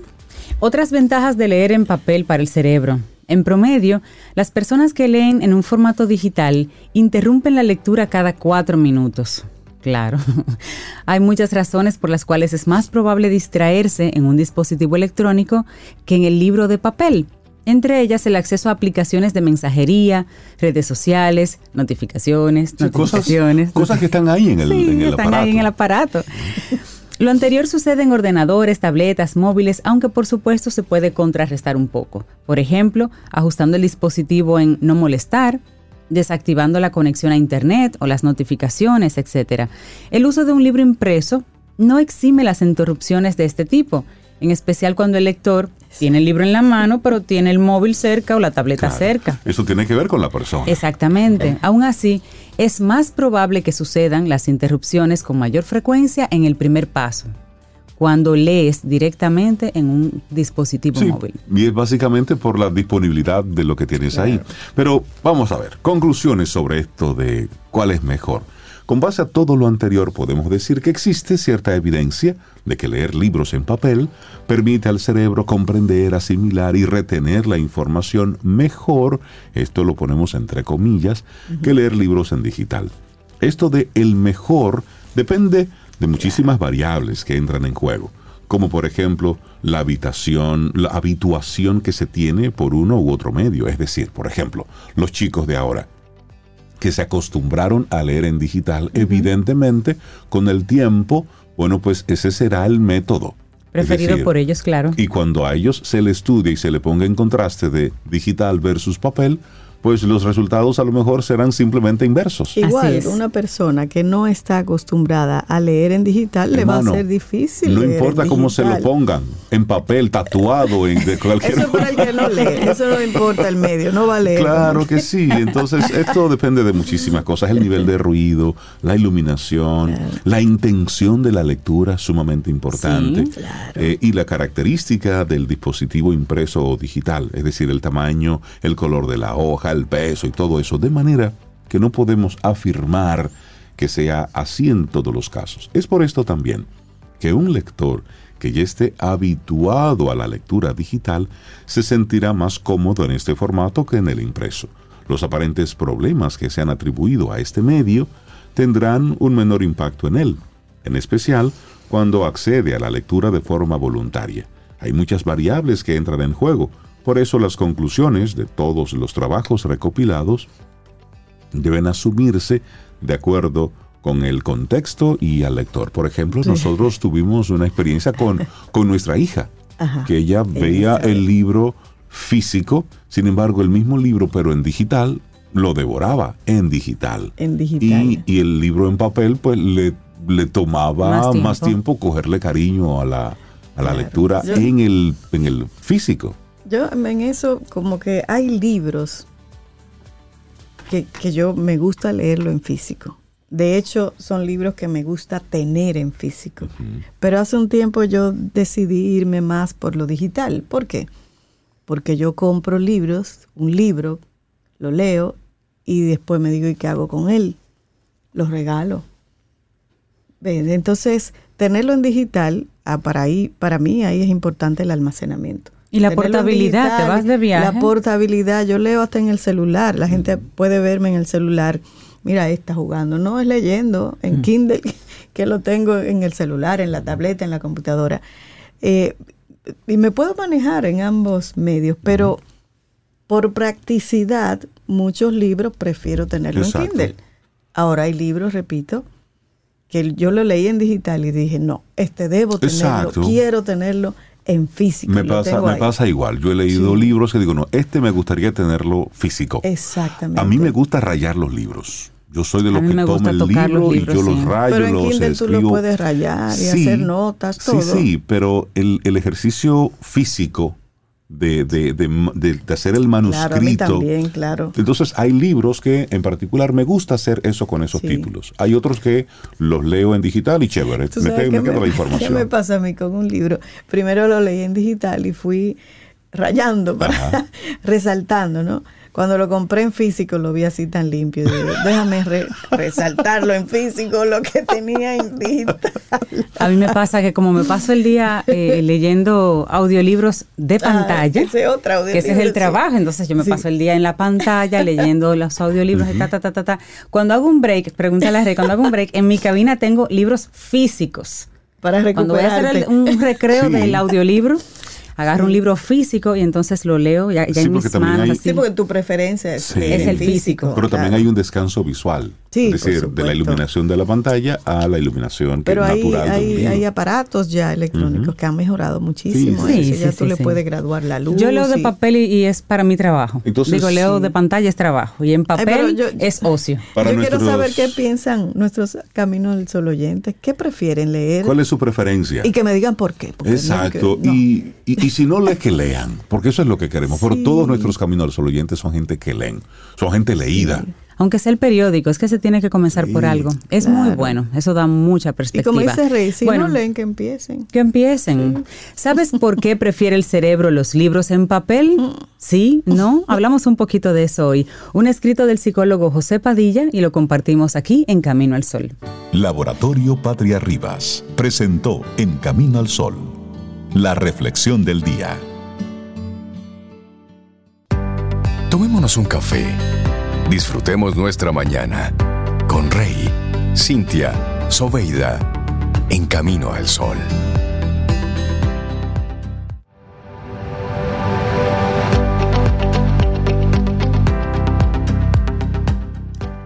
otras ventajas de leer en papel para el cerebro. En promedio, las personas que leen en un formato digital interrumpen la lectura cada cuatro minutos. Claro, <laughs> hay muchas razones por las cuales es más probable distraerse en un dispositivo electrónico que en el libro de papel entre ellas el acceso a aplicaciones de mensajería, redes sociales, notificaciones, notificaciones. Cosas, que están ahí en el, sí, están ahí en el aparato. Lo anterior sucede en ordenadores, tabletas, móviles, aunque por supuesto se puede contrarrestar un poco. Por ejemplo, ajustando el dispositivo en no molestar, desactivando la conexión a Internet o las notificaciones, etc. El uso de un libro impreso no exime las interrupciones de este tipo en especial cuando el lector tiene el libro en la mano, pero tiene el móvil cerca o la tableta cerca. Eso tiene que ver con la persona. Exactamente. Aún así, es más probable que sucedan las interrupciones con mayor frecuencia en el primer paso, cuando lees directamente en un dispositivo móvil. Y es básicamente por la disponibilidad de lo que tienes ahí. Pero vamos a ver, conclusiones sobre esto de cuál es mejor. Con base a todo lo anterior podemos decir que existe cierta evidencia de que leer libros en papel permite al cerebro comprender, asimilar y retener la información mejor, esto lo ponemos entre comillas, que leer libros en digital. Esto de el mejor depende de muchísimas variables que entran en juego, como por ejemplo la habitación, la habituación que se tiene por uno u otro medio, es decir, por ejemplo, los chicos de ahora que se acostumbraron a leer en digital, evidentemente, con el tiempo, bueno, pues ese será el método. Preferido por ellos, claro. Y cuando a ellos se le estudie y se le ponga en contraste de digital versus papel, pues los resultados a lo mejor serán simplemente inversos. Igual, una persona que no está acostumbrada a leer en digital le va a ser difícil. No importa cómo se lo pongan, en papel, tatuado, en de cualquier Eso para el que no lee, <laughs> eso no importa el medio, no va a leer. Claro que sí, entonces esto depende de muchísimas cosas, el nivel de ruido, la iluminación, la intención de la lectura, sumamente importante, eh, y la característica del dispositivo impreso o digital, es decir, el tamaño, el color de la hoja, el peso y todo eso, de manera que no podemos afirmar que sea así en todos los casos. Es por esto también que un lector que ya esté habituado a la lectura digital se sentirá más cómodo en este formato que en el impreso. Los aparentes problemas que se han atribuido a este medio tendrán un menor impacto en él, en especial cuando accede a la lectura de forma voluntaria. Hay muchas variables que entran en juego, por eso las conclusiones de todos los trabajos recopilados deben asumirse de acuerdo con el contexto y al lector. Por ejemplo, nosotros tuvimos una experiencia con, con nuestra hija, que ella veía el libro físico, sin embargo el mismo libro pero en digital, lo devoraba en digital. En digital. Y, el libro en papel pues le, le tomaba más tiempo. cogerle cariño a la, a la lectura en, el, en el físico. Yo en eso como que hay libros que, yo me gusta leerlo en físico. De hecho, son libros que me gusta tener en físico. Pero hace un tiempo yo decidí irme más por lo digital. ¿Por qué? Porque yo compro libros, un libro, lo leo y después me digo, ¿y qué hago con él? Los regalo. ¿Ves? Entonces, tenerlo en digital, ah, para, ahí, para mí ahí es importante el almacenamiento. Y la portabilidad, te vas de viaje. La portabilidad, yo leo hasta en el celular, la gente puede verme en el celular. Mira, ahí está jugando, no es leyendo en Kindle, <laughs> que lo tengo en el celular, en la tableta, en la computadora. Eh, y me puedo manejar en ambos medios, pero por practicidad, muchos libros prefiero tenerlo Exacto. en Kindle. Ahora hay libros, repito, que yo lo leí en digital y dije, no, este debo tenerlo, Exacto. quiero tenerlo en físico. Me pasa, me pasa igual. Yo he leído Sí. libros y digo, no, este me gustaría tenerlo físico. Exactamente. A mí me gusta rayar los libros. Yo soy de los que me toma gusta el libro y yo los rayo, Pero en los Kindle tú lo escribo. puedes rayar y Sí, hacer notas, todo. Sí, sí, pero el, el ejercicio físico de, de, de, de- de hacer el Claro, manuscrito. también, claro. Entonces hay libros que en particular me gusta hacer eso con esos Sí. títulos. Hay otros que los leo en digital y chévere. ¿Tú Me, quedo- qué me la ¿Qué información. me pasa a mí con un libro? Primero lo leí en digital y fui rayando, para, <laughs> resaltando, ¿no? Cuando lo compré en físico lo vi así tan limpio. y digo, déjame re- resaltarlo en físico lo que tenía en digital. A mí me pasa que como me paso el día eh, leyendo audiolibros de pantalla, Ah, ese es otro que ese es el sí. trabajo, entonces yo me Sí. paso el día en la pantalla leyendo <laughs> los audiolibros, y ta, ta, ta, ta, ta. Cuando hago un break, pregúntale a Rey, cuando hago un break, en mi cabina tengo libros físicos. Para Cuando voy a hacer recuperarte. el- un recreo Sí. del audiolibro, agarro un libro físico y entonces lo leo ya, ya Sí, en porque mis también manos. hay- así. Sí, porque tu preferencia es, Sí. Es el físico. Pero también claro. hay un descanso visual. Sí, es decir, de la iluminación de la pantalla a la iluminación que Pero es hay, natural. hay, aparatos ya electrónicos que han mejorado muchísimo. Sí, sí. ya sí, tú sí, le sí. puedes graduar la luz. Yo leo de y- papel y, y es para mi trabajo. Entonces, Digo, leo sí. de pantalla es trabajo y en papel yo- es ocio. <laughs> Para Yo quiero saber qué piensan nuestros Caminos del Sol oyentes. ¿Qué prefieren leer? ¿Cuál es su preferencia? Y que me digan por qué. no, Exacto. que- no. Y, y, y si no lee, que lean. Porque eso es lo que queremos. Pero Sí. todos nuestros caminos al sol oyentes son gente que leen. Son gente leída. Aunque sea el periódico, es que se tiene que comenzar por algo. Es muy bueno, eso da mucha Y perspectiva. como dice Rey, si Bueno, no leen, que empiecen. Que empiecen. ¿Sabes por qué prefiere el cerebro los libros en papel? Sí, no. Hablamos un poquito de eso hoy. Un escrito del psicólogo José Padilla y lo compartimos aquí en Camino al Sol. Laboratorio Patria Rivas presentó En Camino al Sol, la reflexión del día. Tomémonos un café. Disfrutemos nuestra mañana con Rey, Cintia, Soveida, en camino al sol.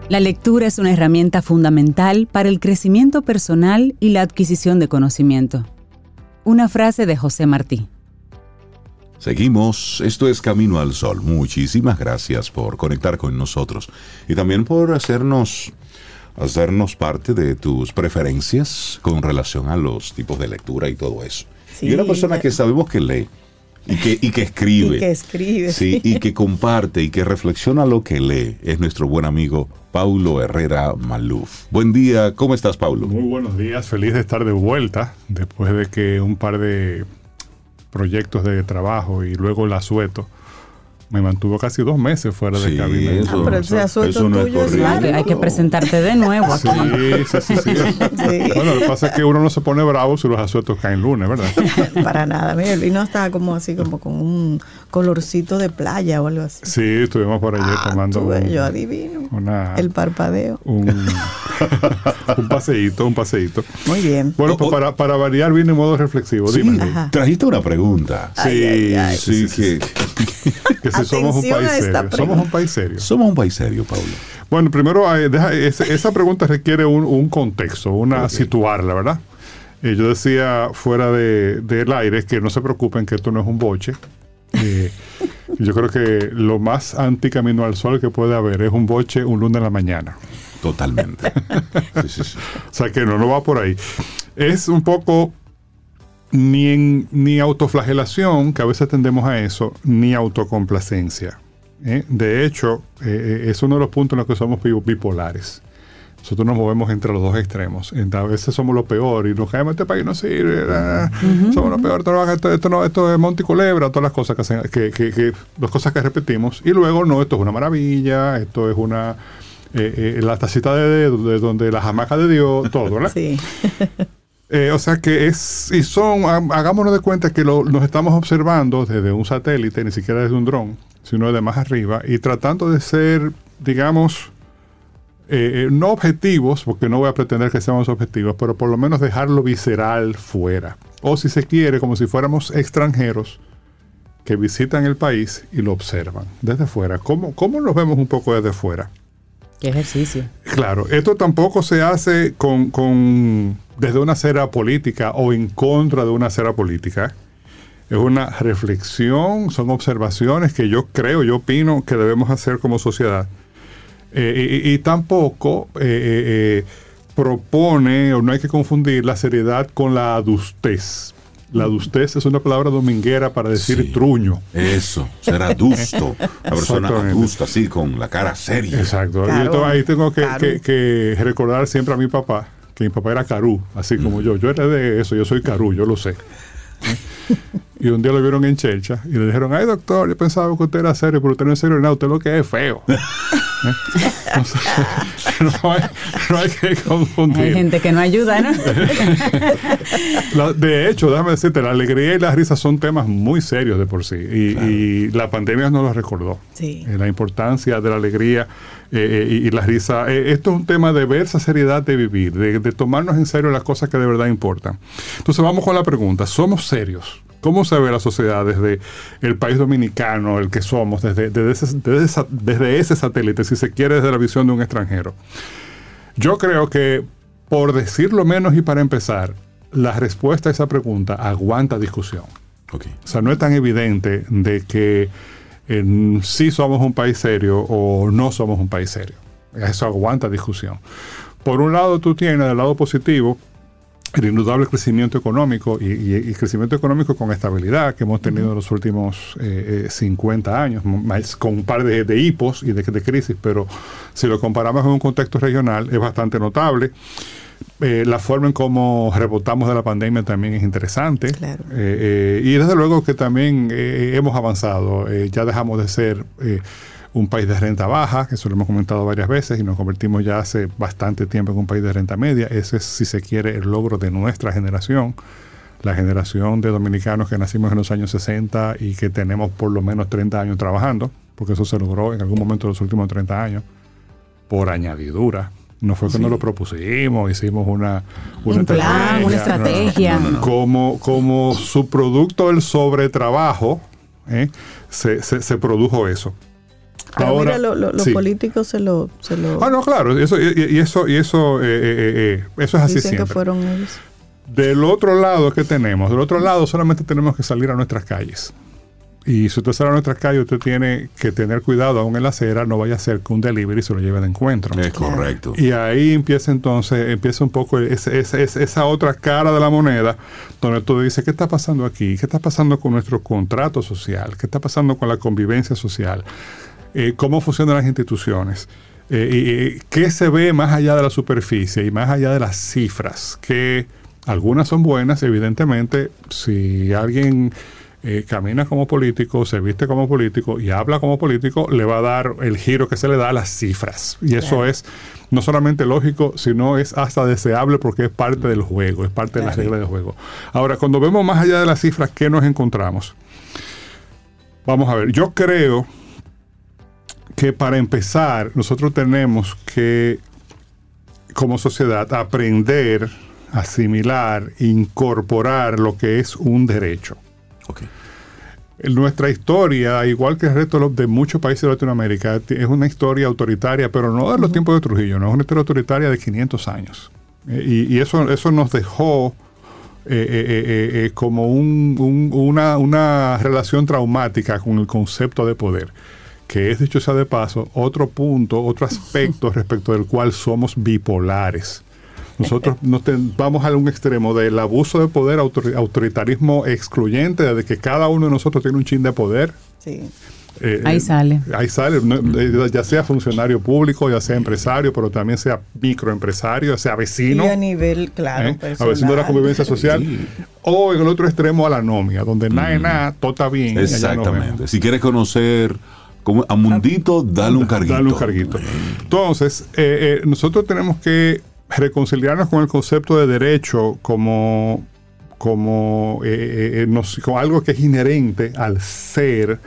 La lectura es una herramienta fundamental para el crecimiento personal y la adquisición de conocimiento. Una frase de José Martí. Seguimos, esto es Camino al Sol. Muchísimas gracias por conectar con nosotros y también por hacernos hacernos parte de tus preferencias con relación a los tipos de lectura y todo eso. Sí. y una persona que sabemos que lee y que, y que escribe. <laughs> Y que escribe. Sí, y que comparte y que reflexiona lo que lee es nuestro buen amigo Paulo Herrera Maluf. Buen día, ¿cómo estás, Paulo? Muy buenos días, feliz de estar de vuelta después de que un par de proyectos de trabajo y luego el asueto me mantuvo casi dos meses fuera de Sí, cabina. eso- Ah, pero ese no es tuyo es correcto. Hay que, hay que Claro. presentarte de nuevo aquí. Sí, sí, sí, sí. <laughs> Sí. Bueno, lo que pasa es que uno no se pone bravo si los asuetos caen lunes, ¿verdad? <laughs> Para nada. Mira, el vino está como así, como con un colorcito de playa o algo así. Sí, estuvimos por ayer Ah, tomando tú ves, un, yo adivino. una, El parpadeo. un, <laughs> un paseíto, un paseíto. Muy bien. Bueno, pues para, para variar vine en modo reflexivo. Sí, Dime. Ajá. trajiste una pregunta. Sí, Ay, ay, ay. Sí, que <laughs> que si somos un país serio. Somos un país serio. somos un país serio, Paulo. Bueno, primero, eh, deja- esa pregunta requiere un, un contexto, una Ok. situarla, ¿verdad? Eh, yo decía fuera de- del aire que no se preocupen que esto no es un boche. Eh, yo creo que lo más anti-camino al sol que puede haber es un boche un lunes en la mañana. Totalmente. Sí, sí, sí. O sea que no, no va por ahí. Es un poco ni, en, ni autoflagelación, que a veces tendemos a eso, ni autocomplacencia. ¿eh? De hecho, eh, eh, es uno de los puntos en los que somos bi- bipolares. Nosotros nos movemos entre los dos extremos. A veces somos lo peor y nos caemos, este país no sirve, somos lo peor, esto, esto, no, esto es Monte y Culebra, todas las cosas que hacen, que, que, que, las cosas que repetimos. Y luego, no, esto es una maravilla, esto es una... Eh, eh, la tacita de, de, donde la hamaca de Dios, todo, ¿verdad? Sí. <laughs> Eh, o sea que es, y son, hagámonos de cuenta que lo, nos estamos observando desde un satélite, ni siquiera desde un dron, sino de más arriba, y tratando de ser, digamos, eh, eh, no objetivos, porque no voy a pretender que seamos objetivos, pero por lo menos dejarlo visceral fuera. O si se quiere, como si fuéramos extranjeros que visitan el país y lo observan desde fuera. ¿Cómo, cómo nos vemos un poco desde fuera? Qué ejercicio. Claro, esto tampoco se hace con, con desde una acera política o en contra de una acera política. Es una reflexión, son observaciones que yo creo, yo opino que debemos hacer como sociedad eh, y, tampoco eh, eh, propone, o no hay que confundir la seriedad con la adustez. La adustez es una palabra dominguera para decir truño. Eso, ser adusto. La persona adusta, así, con la cara seria. Exacto. y ahí tengo que, recordar siempre a mi papá, que mi papá era carú, así como yo. Yo era de eso, yo soy carú, yo lo sé. <laughs> Y un día lo vieron en Chelcha y le dijeron, ay doctor, yo pensaba que usted era serio, pero usted no es serio nada, usted lo que es feo. <laughs> <laughs> no, hay, que confundir. Hay gente que no ayuda, ¿no? <laughs> de hecho, déjame decirte, la alegría y la risa son temas muy serios de por sí. Y, la pandemia nos lo recordó. Sí. Eh, la importancia de la alegría eh, eh, y, la risa. esto es un tema de ver esa seriedad de vivir, de, de tomarnos en serio las cosas que de verdad importan. Entonces vamos con la pregunta, ¿somos serios? ¿Cómo se ve la sociedad desde el país dominicano, el que somos, desde, desde, ese, satélite, si se quiere, desde la visión de un extranjero? Yo creo que, por decirlo menos y para empezar, la respuesta a esa pregunta aguanta discusión. O sea, no es tan evidente de que eh, sí somos un país serio o no somos un país serio. Eso aguanta discusión. Por un lado, tú tienes del lado positivo el indudable crecimiento económico y, crecimiento económico con estabilidad que hemos tenido en los últimos 50 eh, eh, años, con un par de, hipos y de, crisis, pero si lo comparamos en un contexto regional es bastante notable. Eh, la forma en cómo rebotamos de la pandemia también es interesante. y desde luego que también hemos avanzado. ya dejamos de ser un país de renta baja, que eso lo hemos comentado varias veces, y nos convertimos ya hace bastante tiempo en un país de renta media. Ese es, si se quiere, el logro de nuestra generación, la generación de dominicanos que nacimos en los años 60 y que tenemos por lo menos 30 años trabajando, porque eso se logró en algún momento de los últimos 30 años, por añadidura. No fue que nos lo propusimos, hicimos una, una un plan, una estrategia. como, como subproducto del sobretrabajo, ¿eh? se, se, se produjo eso. Ahora, mira, los políticos se lo, se lo, Ah, no, claro, eso, y, eso, y eso, eh, eh, eh, eso es así Dicen siempre. que fueron ellos. Del otro lado, ¿qué tenemos? Del otro lado solamente tenemos que salir a nuestras calles. Y si usted sale a nuestras calles, usted tiene que tener cuidado, aún en la acera, no vaya a ser que un delivery se lo lleve de encuentro. Es correcto. Y ahí empieza entonces, empieza un poco esa otra cara de la moneda, donde tú dices, ¿qué está pasando aquí? ¿Qué está pasando con nuestro contrato social? ¿Qué está pasando con la convivencia social? Eh, cómo funcionan las instituciones, eh, y, qué se ve más allá de la superficie y más allá de las cifras, que algunas son buenas, evidentemente, si alguien eh, camina como político, se viste como político y habla como político, le va a dar el giro que se le da a las cifras. Y eso es no solamente lógico, sino es hasta deseable porque es parte del juego, es parte de las reglas del juego. Ahora, cuando vemos más allá de las cifras, ¿qué nos encontramos? Vamos a ver, yo creo que para empezar nosotros tenemos que, como sociedad, aprender, asimilar, incorporar lo que es un derecho. Okay. Nuestra historia, igual que el resto de muchos países de Latinoamérica, es una historia autoritaria, pero no de los tiempos de Trujillo, no es una historia autoritaria de 500 años. Eh, y, eso, eso nos dejó eh, eh, como una, una relación traumática con el concepto de poder que es dicho sea de paso, otro punto, otro aspecto <laughs> respecto del cual somos bipolares. Nosotros <laughs> nos vamos a un extremo del abuso de poder, autoritarismo excluyente, de que cada uno de nosotros tiene un chin de poder. Eh, ahí sale. Ahí sale, ya sea funcionario público, ya sea empresario, pero también sea microempresario, sea vecino. Y a nivel, claro, A vecino de la convivencia social. O en el otro extremo a la anomia, donde nada es nada, todo está bien. Exactamente. Si quieres conocer como a Mundito, dale un carguito. Dale un carguito. Entonces, nosotros tenemos que reconciliarnos con el concepto de derecho como como, eh, eh, eh, algo que es inherente al ser,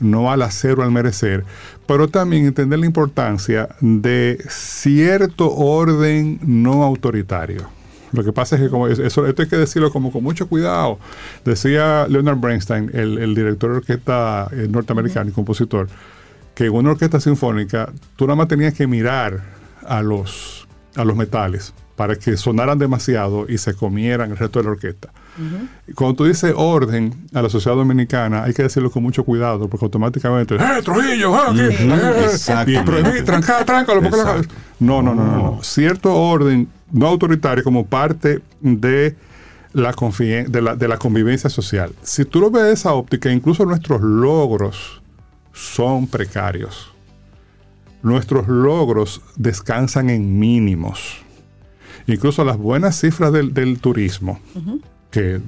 no al hacer o al merecer, pero también entender la importancia de cierto orden no autoritario. Lo que pasa es que como eso, esto hay que decirlo como con mucho cuidado. Decía Leonard Bernstein, el, director de orquesta norteamericano y compositor, que en una orquesta sinfónica tú nada más tenías que mirar a los, a los metales para que sonaran demasiado y se comieran el resto de la orquesta. Cuando tú dices orden a la sociedad dominicana, hay que decirlo con mucho cuidado, porque automáticamente, ¡eh, Trujillo! Eh, tranca, tranca, no, no, no, no, Cierto orden no autoritario como parte de la, de la, de la convivencia social. Si tú lo ves de esa óptica, incluso nuestros logros son precarios. Nuestros logros descansan en mínimos Incluso las buenas cifras del, turismo, que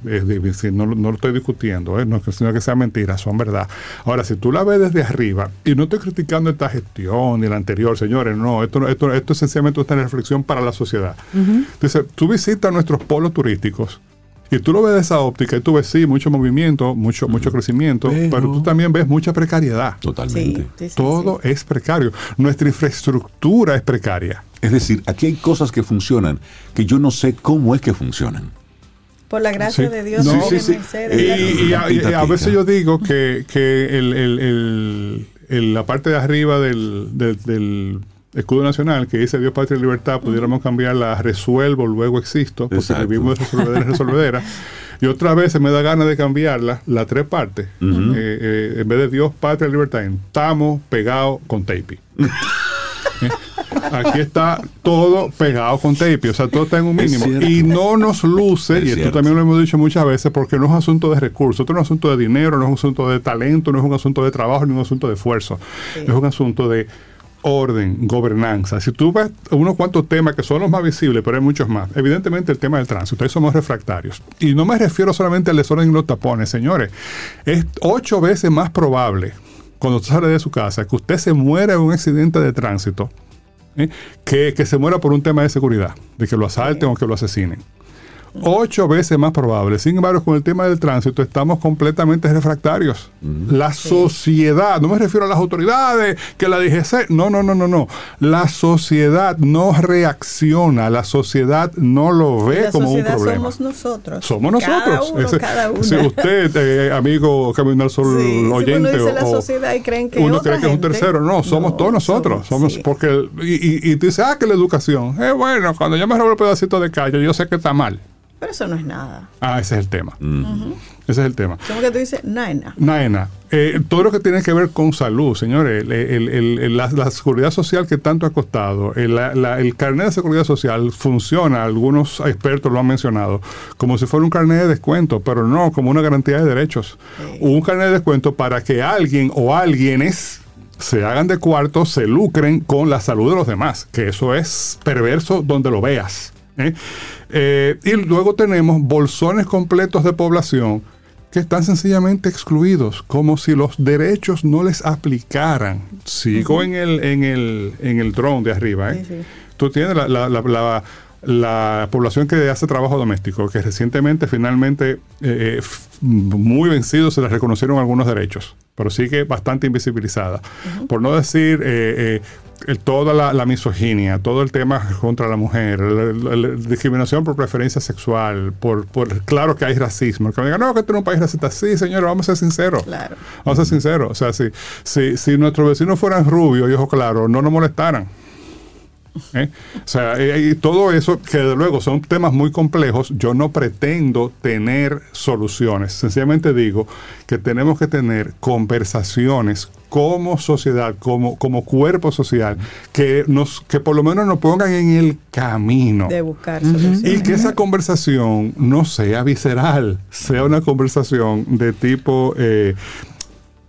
no, lo estoy discutiendo, ¿eh? no es que, que sea mentira, son verdad. Ahora, si tú la ves desde arriba, y no estoy criticando esta gestión ni la anterior, señores, no, esto, esto, esto es sencillamente una reflexión para la sociedad. Entonces, tú visitas nuestros polos turísticos. Y tú lo ves de esa óptica y tú ves, sí, mucho movimiento, mucho, mucho crecimiento, pero, tú también ves mucha precariedad. Totalmente. Todo es precario. Nuestra infraestructura es precaria. Es decir, aquí hay cosas que funcionan que yo no sé cómo es que funcionan. Por la gracia de Dios. y, a, veces yo digo que, la parte de arriba del, escudo nacional que dice Dios, Patria y Libertad, pudiéramos cambiarla a resuelvo, luego existo, porque vivimos de resolvedera resolvedera. <laughs> Y otra vez se me da ganas de cambiarla, las tres partes. Eh, eh, en vez de Dios, Patria y Libertad, estamos pegados con tape. <laughs> Aquí está todo pegado con tape, o sea, todo está en un mínimo. Y no nos luce, y esto también lo hemos dicho muchas veces, porque no es un asunto de recursos, esto no es un asunto de dinero, no es un asunto de talento, no es un asunto de trabajo, ni un asunto de esfuerzo. Es un asunto de orden, gobernanza. Si tú ves unos cuantos temas que son los más visibles, pero hay muchos más. Evidentemente el tema del tránsito, ahí somos refractarios. Y no me refiero solamente al desorden y los tapones, señores. Es ocho veces más probable cuando usted sale de su casa que usted se muera en un accidente de tránsito ¿eh? que, que, se muera por un tema de seguridad, de que lo asalten o que lo asesinen ocho veces más probable. Sin embargo, con el tema del tránsito estamos completamente refractarios. La sociedad, no me refiero a las autoridades, que la DGC, no, no, no, no, no. La sociedad no reacciona, la sociedad no lo ve como un problema. Somos nosotros. Somos nosotros. Si usted, eh, amigo Camino al Sol oyente, uno la sociedad y creen que uno cree que es un tercero. No, somos todos nosotros. Somos, porque y, y, dice, ah, que la educación. Es bueno, cuando yo me robo el pedacito de calle, yo sé que está mal. Pero eso no es nada. Ah, ese es el tema. Ese es el tema. ¿Cómo que tú dices? Naena. Naena. Eh, todo lo que tiene que ver con salud, señores. la, seguridad social que tanto ha costado. el carnet de seguridad social funciona, algunos expertos lo han mencionado, como si fuera un carnet de descuento, pero no, como una garantía de derechos. Un carnet de descuento para que alguien o alguienes se hagan de cuarto, se lucren con la salud de los demás. Que eso es perverso donde lo veas. ¿Eh? Eh, y luego tenemos bolsones completos de población que están sencillamente excluidos, como si los derechos no les aplicaran. Sigo en el en el en el drone de arriba. ¿eh? Tú tienes la, la, la, la, población que hace trabajo doméstico, que recientemente finalmente muy vencidos se les reconocieron algunos derechos, pero sigue bastante invisibilizada. Por no decir toda la, misoginia, todo el tema contra la mujer, la, discriminación por preferencia sexual, por, por claro que hay racismo. Que me digan, no, que tú eres un país racista. Sí, señores, vamos a ser sinceros. Vamos a ser sinceros. O sea, si, si, si nuestros vecinos fueran rubios y ojos claros, no nos molestaran. ¿Eh? O sea, y todo eso, que de luego son temas muy complejos, yo no pretendo tener soluciones. Sencillamente digo que tenemos que tener conversaciones como sociedad, como, como cuerpo social, que nos, que por lo menos nos pongan en el camino. De buscar Y que esa conversación no sea visceral, sea una conversación de tipo eh,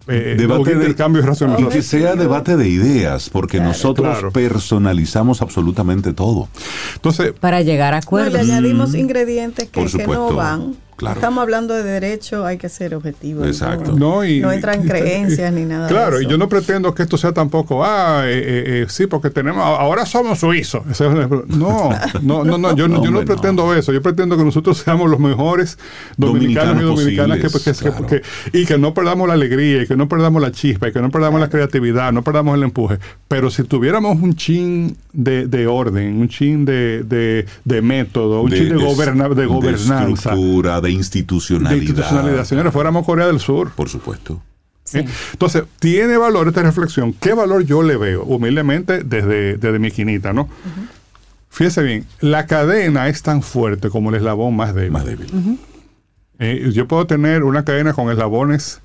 eh, Debate de- intercambio racional. Y que sea debate de ideas, porque nosotros Claro. personalizamos absolutamente todo. Entonces, Para llegar a No, y acuerdos. le añadimos ingredientes que, Por que no supuesto, van. Claro. Estamos hablando de derecho, hay que ser objetivo. Exacto. No, y, no entran y- <laughs> creencias ni nada Claro, de y yo no pretendo que esto sea tampoco, ah, eh, eh, eh, sí, porque tenemos, ahora somos suizos. No, <laughs> no, no, no, yo, no- yo no pretendo eso. Yo pretendo que nosotros seamos los mejores dominicanos y dominicanas que, posibles, que- claro. que- y que no perdamos la alegría, y que no perdamos la chispa, y que no perdamos la creatividad, no perdamos el empuje. Pero si tuviéramos un chin de, de orden, un chin de, de, de método, un chin de, goberna- de gobernanza, de estructura, de institucionalidad. institucionalidad, señores, fuéramos Corea del Sur. Por supuesto. Entonces, tiene valor esta reflexión. ¿Qué valor yo le veo? Humildemente, desde, desde mi quinita, ¿no? Fíjese bien, la cadena es tan fuerte como el eslabón más débil. Más débil. Eh, yo puedo tener una cadena con eslabones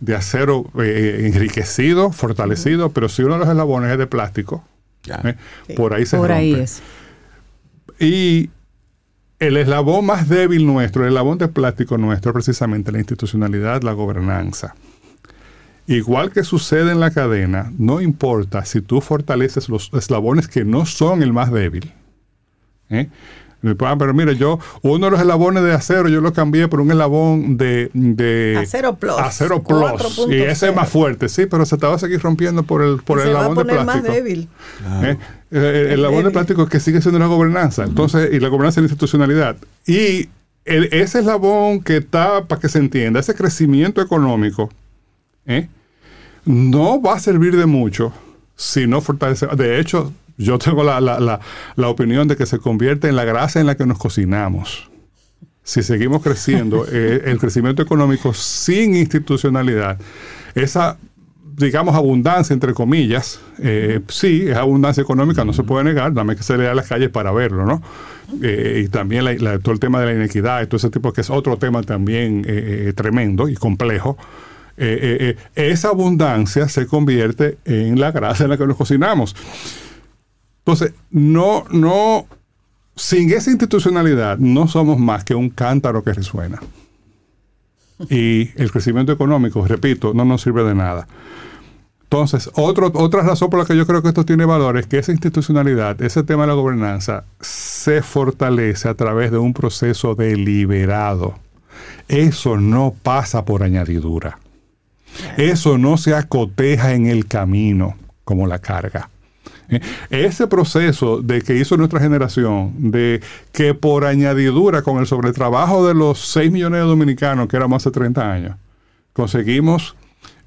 de acero eh, enriquecido, fortalecido, pero si uno de los eslabones es de plástico, Ya. ¿eh? por ahí se Por ahí es. Y el eslabón más débil nuestro, el eslabón de plástico nuestro, es precisamente la institucionalidad, la gobernanza. Igual que sucede en la cadena, no importa si tú fortaleces los eslabones que no son el más débil. ¿eh? Ah, pero mire, yo, uno de los eslabones de acero, yo lo cambié por un eslabón de, de Acero plus, Acero plus. 4.0. Y ese es más fuerte, sí, pero se te va a seguir rompiendo por el, por Y el eslabón de poner más plástico. débil. ¿Eh? Eh, el labor de débil. plástico que sigue siendo la gobernanza. Entonces, y la gobernanza y la institucionalidad. Y el- ese eslabón que está, para que se entienda, ese crecimiento económico, ¿eh? no va a servir de mucho si no fortalece. De hecho, yo tengo la, la- la- la opinión de que se convierte en la grasa en la que nos cocinamos. Si seguimos creciendo, <laughs> eh, el crecimiento económico sin institucionalidad, esa digamos, abundancia, entre comillas, eh, sí, es abundancia económica, no se puede negar, dame que se lea a las calles para verlo, ¿no? Eh, y también todo el tema de la inequidad y todo ese tipo, que es otro tema también tremendo y complejo. Esa abundancia se convierte en la grasa en la que nos cocinamos. Entonces, no, no, sin esa institucionalidad, no somos más que un cántaro que resuena. Y el crecimiento económico, repito, no nos sirve de nada. Entonces, otro, otra razón por la que yo creo que esto tiene valor es que esa institucionalidad, ese tema de la gobernanza, se fortalece a través de un proceso deliberado. Eso no pasa por añadidura. Eso no se acoteja en el camino como la carga. ¿Eh? <laughs> Ese proceso de que hizo nuestra generación, de que por añadidura, con el sobretrabajo de los 6 millones de dominicanos que éramos hace 30 años, conseguimos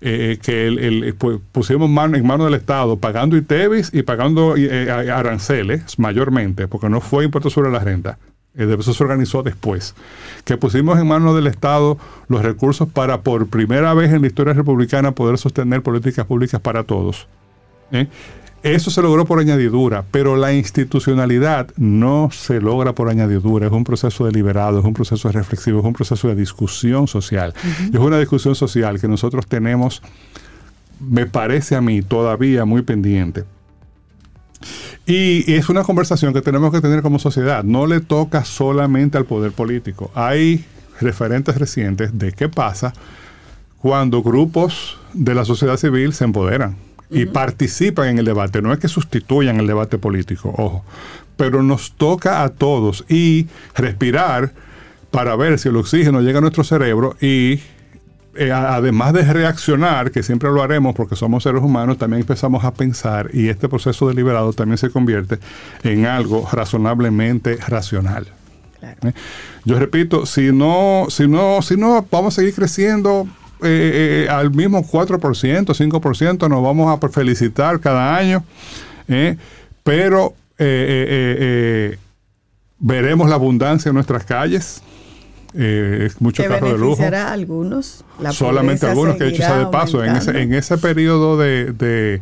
eh, que el, el- pu- pusimos mano, en manos del Estado, pagando ITEVIS y pagando eh, aranceles mayormente, porque no fue impuesto sobre la renta. eh, Eso se organizó después. Que pusimos en manos del Estado los recursos para por primera vez en la historia republicana poder sostener políticas públicas para todos. ¿eh? Eso se logró por añadidura, pero la institucionalidad no se logra por añadidura. Es un proceso deliberado, es un proceso reflexivo, es un proceso de discusión social. Es una discusión social que nosotros tenemos, me parece a mí, todavía muy pendiente. Y es una conversación que tenemos que tener como sociedad. No le toca solamente al poder político. Hay referentes recientes de qué pasa cuando grupos de la sociedad civil se empoderan y participan en el debate. No es que sustituyan el debate político, ojo, pero nos toca a todos y respirar para ver si el oxígeno llega a nuestro cerebro y eh, además de reaccionar, que siempre lo haremos porque somos seres humanos, también empezamos a pensar y este proceso deliberado también se convierte en algo razonablemente racional. ¿Eh? Yo repito, si no, si no, si no vamos a seguir creciendo eh, eh, al mismo 4%, 5%, nos vamos a felicitar cada año, ¿eh? pero eh, eh, eh, veremos la abundancia en nuestras calles. Muchos carros de lujo a algunos. La solamente algunos que he dicho sea de paso en ese, en ese periodo de, de-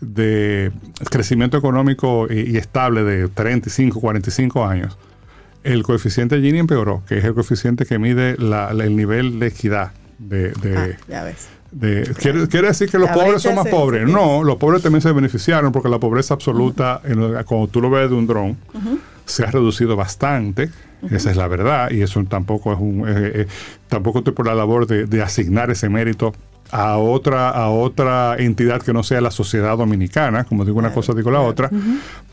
de crecimiento económico y, y estable de 35, 45 años, el coeficiente Gini empeoró, que es el coeficiente que mide la- la- el nivel de equidad. De, de- Ah, ya ves. de- ¿quiere, quiere decir que los La pobres son más pobres? se- No, los pobres también se beneficiaron porque la pobreza absoluta, en cuando tú lo ves de un dron, se ha reducido bastante. Esa es la verdad y eso tampoco es un eh, eh, tampoco estoy por la labor de, de asignar ese mérito a otra, a otra entidad que no sea la sociedad dominicana, como digo una cosa, digo la otra,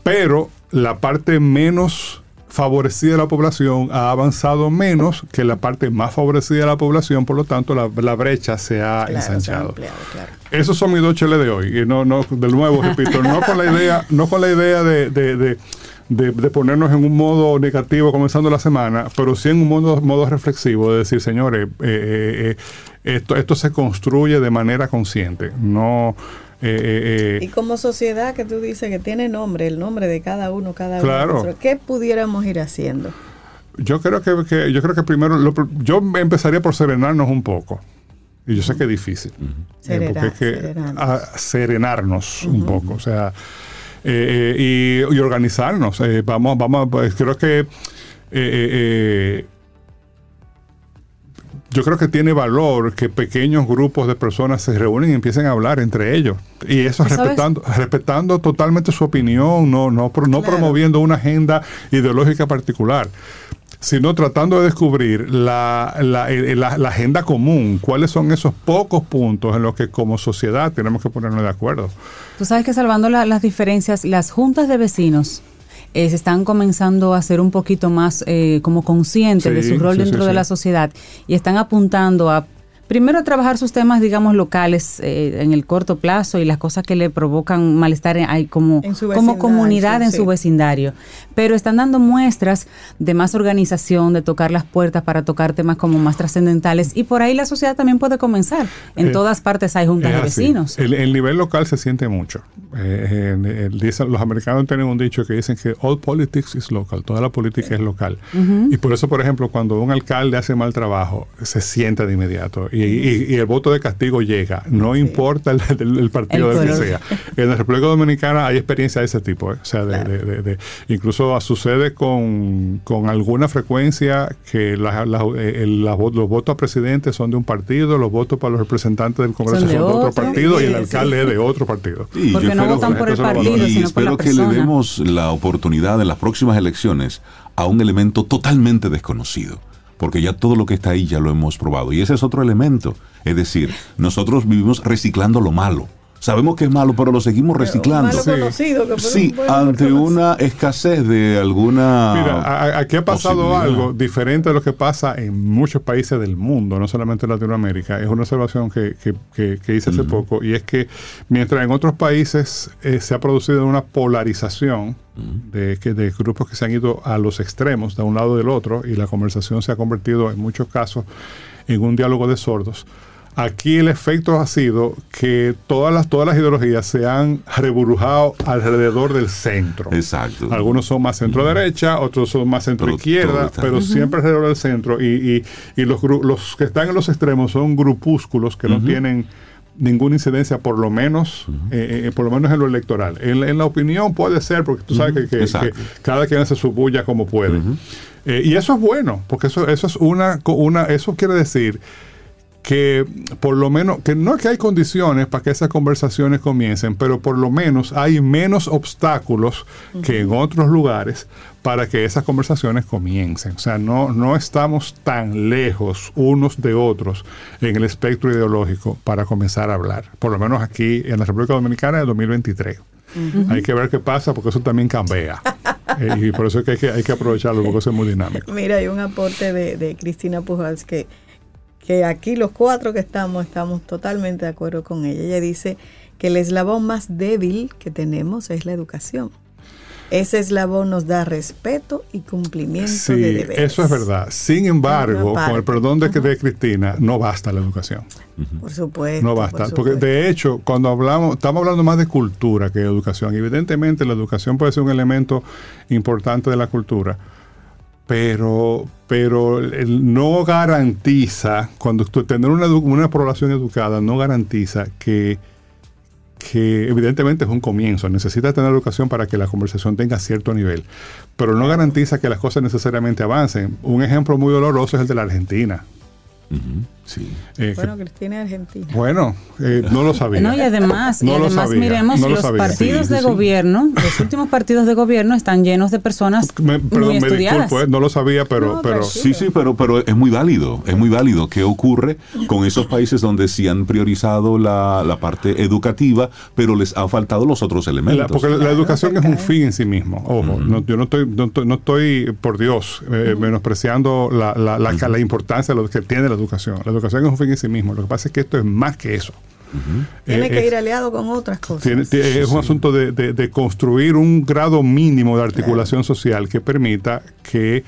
pero la parte menos favorecida de la población ha avanzado menos que la parte más favorecida de la población, por lo tanto la, la brecha se ha Claro, ensanchado. ampliado, claro. Esos son mis dos cheles de hoy. Y no, no, de nuevo, <laughs> repito, no con la idea, no con la idea de, de- de- de- de ponernos en un modo negativo comenzando la semana, pero sí en un modo, modo reflexivo de decir, señores, eh, eh, eh, esto, esto se construye de manera consciente. No. Eh, eh, Y como sociedad que tú dices que tiene nombre, el nombre de cada uno, cada uno. Claro. de nosotros, ¿Qué pudiéramos ir haciendo? Yo creo que, que- yo creo que primero lo yo empezaría por serenarnos un poco. Y yo sé que es difícil. Eh, Serenar- porque es que serenarnos. a- serenarnos un poco. O sea, eh, eh, y, y organizarnos. Eh, vamos, vamos, pues, creo que eh, eh, eh, yo creo que tiene valor que pequeños grupos de personas se reúnen y empiecen a hablar entre ellos. Y eso ¿Sabes? respetando, respetando totalmente su opinión, no, no, no Claro. promoviendo una agenda ideológica particular, sino tratando de descubrir la, la- eh, la- la agenda común, cuáles son esos pocos puntos en los que como sociedad tenemos que ponernos de acuerdo. Tú sabes que salvando la- las diferencias, las juntas de vecinos eh, se están comenzando a ser un poquito más eh, como conscientes de su rol sí, dentro sí, de la sociedad y están apuntando a primero a trabajar sus temas, digamos, locales eh, en el corto plazo y las cosas que le provocan malestar en- ahí como, En su como comunidad en sí. su vecindario. Pero están dando muestras de más organización, de tocar las puertas para tocar temas como más trascendentales y por ahí la sociedad también puede comenzar. En Eh, todas partes hay juntas de vecinos. El, el nivel local se siente mucho. Eh, en- el- dicen- los americanos tienen un dicho que dicen que all politics is local, toda la política es local. Y por eso, por ejemplo, cuando un alcalde hace mal trabajo, se siente de inmediato. Y, y- y el voto de castigo llega, no importa el, el- el partido El del que sea. En la República Dominicana hay experiencia de ese tipo. ¿eh? O sea, de, de- de- de- incluso sucede con, con alguna frecuencia que la- la- eh, el- la vo- los votos a presidente son de un partido, los votos para los representantes del Congreso Son son de otro, otro. partido y el Sí, alcalde es de otro partido. Sí, Porque yo no espero votan por el partido, y sino por la espero que persona. le demos la oportunidad en las próximas elecciones a un elemento totalmente desconocido. Porque ya todo lo que está ahí ya lo hemos probado. Y ese es otro elemento. Es decir, nosotros vivimos reciclando lo malo. Sabemos que es malo, pero lo seguimos reciclando. malo Sí. conocido, que Sí, bueno, ante conocido. una escasez de alguna. Mira, a- a- aquí ha pasado algo diferente de lo que pasa en muchos países del mundo, no solamente en Latinoamérica. Es una observación que, que- que- que hice hace poco y es que mientras en otros países eh, se ha producido una polarización de, que, de grupos que se han ido a los extremos de un lado o del otro y la conversación se ha convertido en muchos casos en un diálogo de sordos. Aquí el efecto ha sido que todas las, todas las ideologías se han reburujado alrededor del centro. Exacto. Algunos son más centro derecha, otros son más centro izquierda, pero siempre alrededor del centro. Y, y- y los, los que están en los extremos son grupúsculos que no tienen ninguna incidencia, por lo menos, eh, eh, por lo menos en lo electoral. En, la- en la opinión puede ser, porque tú sabes que, que- Exacto. que cada quien hace su bulla como puede. Eh, y eso es bueno, porque eso, eso es una, una, eso quiere decir que por lo menos, que no es que hay condiciones para que esas conversaciones comiencen, pero por lo menos hay menos obstáculos que en otros lugares para que esas conversaciones comiencen. O sea, no, no estamos tan lejos unos de otros en el espectro ideológico para comenzar a hablar. Por lo menos aquí en la República Dominicana de 2023. Hay que ver qué pasa porque eso también cambia. <laughs> Eh, y por eso es que hay, que hay que aprovecharlo porque eso es muy dinámico. Mira, hay un aporte de, de Cristina Pujals que, que aquí los cuatro que estamos estamos totalmente de acuerdo con ella. Ella dice que el eslabón más débil que tenemos es la educación. Ese eslabón nos da respeto y cumplimiento de Sí, deberes. eso es verdad. Sin embargo, con el perdón de, de Cristina, no basta la educación. Por supuesto. No por basta. Porque supuesto. de hecho, cuando hablamos, estamos hablando más de cultura que de educación. Evidentemente, la educación puede ser un elemento importante de la cultura. Pero, pero no garantiza, cuando tener una, una población educada no garantiza que, que evidentemente es un comienzo. Necesita tener educación para que la conversación tenga cierto nivel. Pero no garantiza que las cosas necesariamente avancen. Un ejemplo muy doloroso es el de la Argentina. Sí. Eh, bueno, Cristina es Argentina. Bueno, eh, no lo sabía. No, y además, y además miremos, los partidos de gobierno, los últimos partidos de gobierno están llenos de personas me, muy estudiadas. Me no lo sabía, pero... pero sí, sí, pero, pero es muy válido, es muy válido. ¿Qué ocurre con esos países donde sí han priorizado la, la parte educativa, pero les han faltado los otros elementos? porque la, educación es un fin en sí mismo. Ojo, yo no estoy, no estoy, por Dios, eh, menospreciando la, la, la, importancia de lo que tiene la educación. La educación es un fin en sí mismo. Lo que pasa es que esto es más que eso. Tiene eh, que ir aliado con otras cosas. es un asunto de, construir un grado mínimo de articulación social que permita que,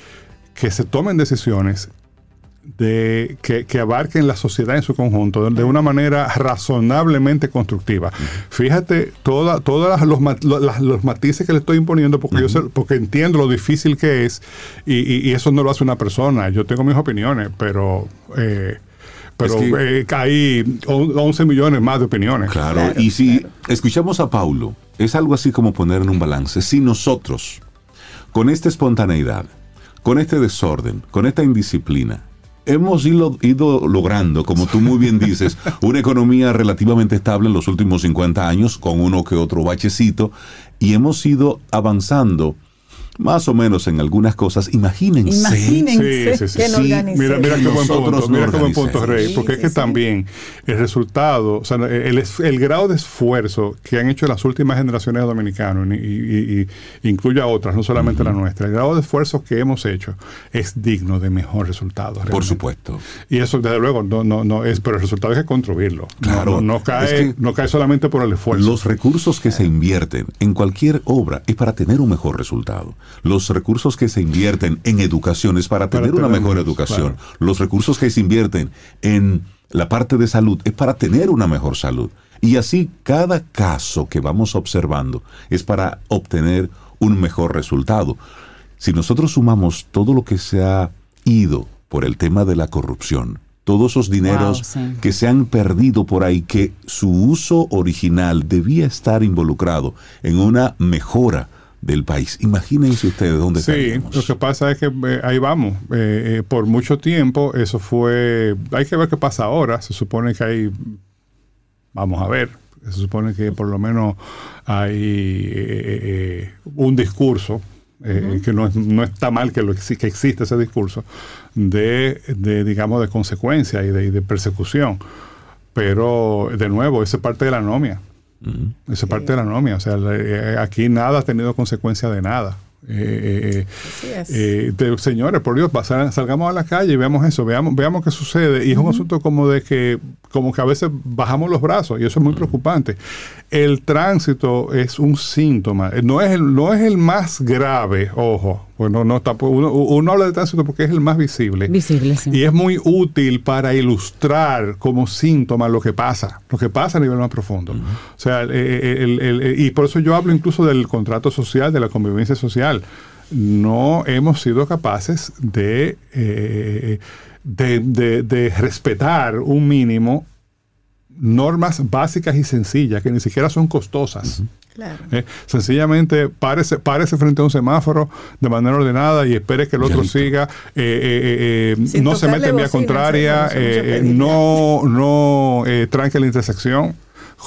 que se tomen decisiones de que, abarquen la sociedad en su conjunto de, una manera razonablemente constructiva. Fíjate todos todas los, los, matices que le estoy imponiendo porque yo sé, porque entiendo lo difícil que es y, y, eso no lo hace una persona. Yo tengo mis opiniones, pero eh, pero eh, hay 11 millones más de opiniones. Claro, y si escuchamos a Paulo, es algo así como poner en un balance. Si nosotros, con esta espontaneidad, con este desorden, con esta indisciplina, hemos ido, ido, logrando, como tú muy bien dices, <laughs> una economía relativamente estable en los últimos 50 años, con uno que otro bachecito, y hemos ido avanzando más o menos en algunas cosas. Imagínense. Imagínense sí, sí, Mira, mira qué buen punto, mira qué buen punto, Rey, porque es que también el resultado, o sea, el, el, grado de esfuerzo que han hecho las últimas generaciones de dominicanos, y, incluye a otras, no solamente la nuestra, el grado de esfuerzo que hemos hecho es digno de mejor resultado. Por supuesto. Y eso, desde luego, no, no, no es, pero el resultado es que construirlo. Claro. No, cae, no cae solamente por el esfuerzo. Los recursos que se invierten en cualquier obra es para tener un mejor resultado. Los recursos que se invierten en educación es para, tener una mejor educación. Los recursos que se invierten en la parte de salud es para tener una mejor salud. Y así cada caso que vamos observando es para obtener un mejor resultado. Si nosotros sumamos todo lo que se ha ido por el tema de la corrupción, todos esos dineros que se han perdido por ahí, que su uso original debía estar involucrado en una mejora del país. Imagínense ustedes dónde Sí, lo que pasa es que eh, ahí vamos. Eh, eh, por mucho tiempo eso fue... Hay que ver qué pasa ahora. Se supone que hay... Vamos a ver. Se supone que por lo menos hay un discurso que no, no, está mal que, lo, que existe ese discurso, de, de digamos, de consecuencia y de, y de, persecución. Pero, de nuevo, esa es parte de la anomia. Esa parte de la anomia. O sea, eh, aquí nada ha tenido consecuencia de nada. Eh, eh, eh señores, por Dios, salgamos a la calle y veamos eso, veamos, veamos qué sucede. Y es un asunto como de que, como que a veces bajamos los brazos y eso es muy preocupante. El tránsito es un síntoma, no es el, no es el más grave, ojo, pues no, está, uno, uno habla de tránsito porque es el más visible. Visible, sí. Y es muy útil para ilustrar como síntoma lo que pasa, lo que pasa a nivel más profundo. O sea, y por eso yo hablo incluso del contrato social, de la convivencia social no hemos sido capaces de, eh, de, respetar un mínimo normas básicas y sencillas que ni siquiera son costosas. Eh, sencillamente párese, párese, frente a un semáforo de manera ordenada y espere que el otro siga, eh, no se mete en vía contraria, no, no tranque la intersección.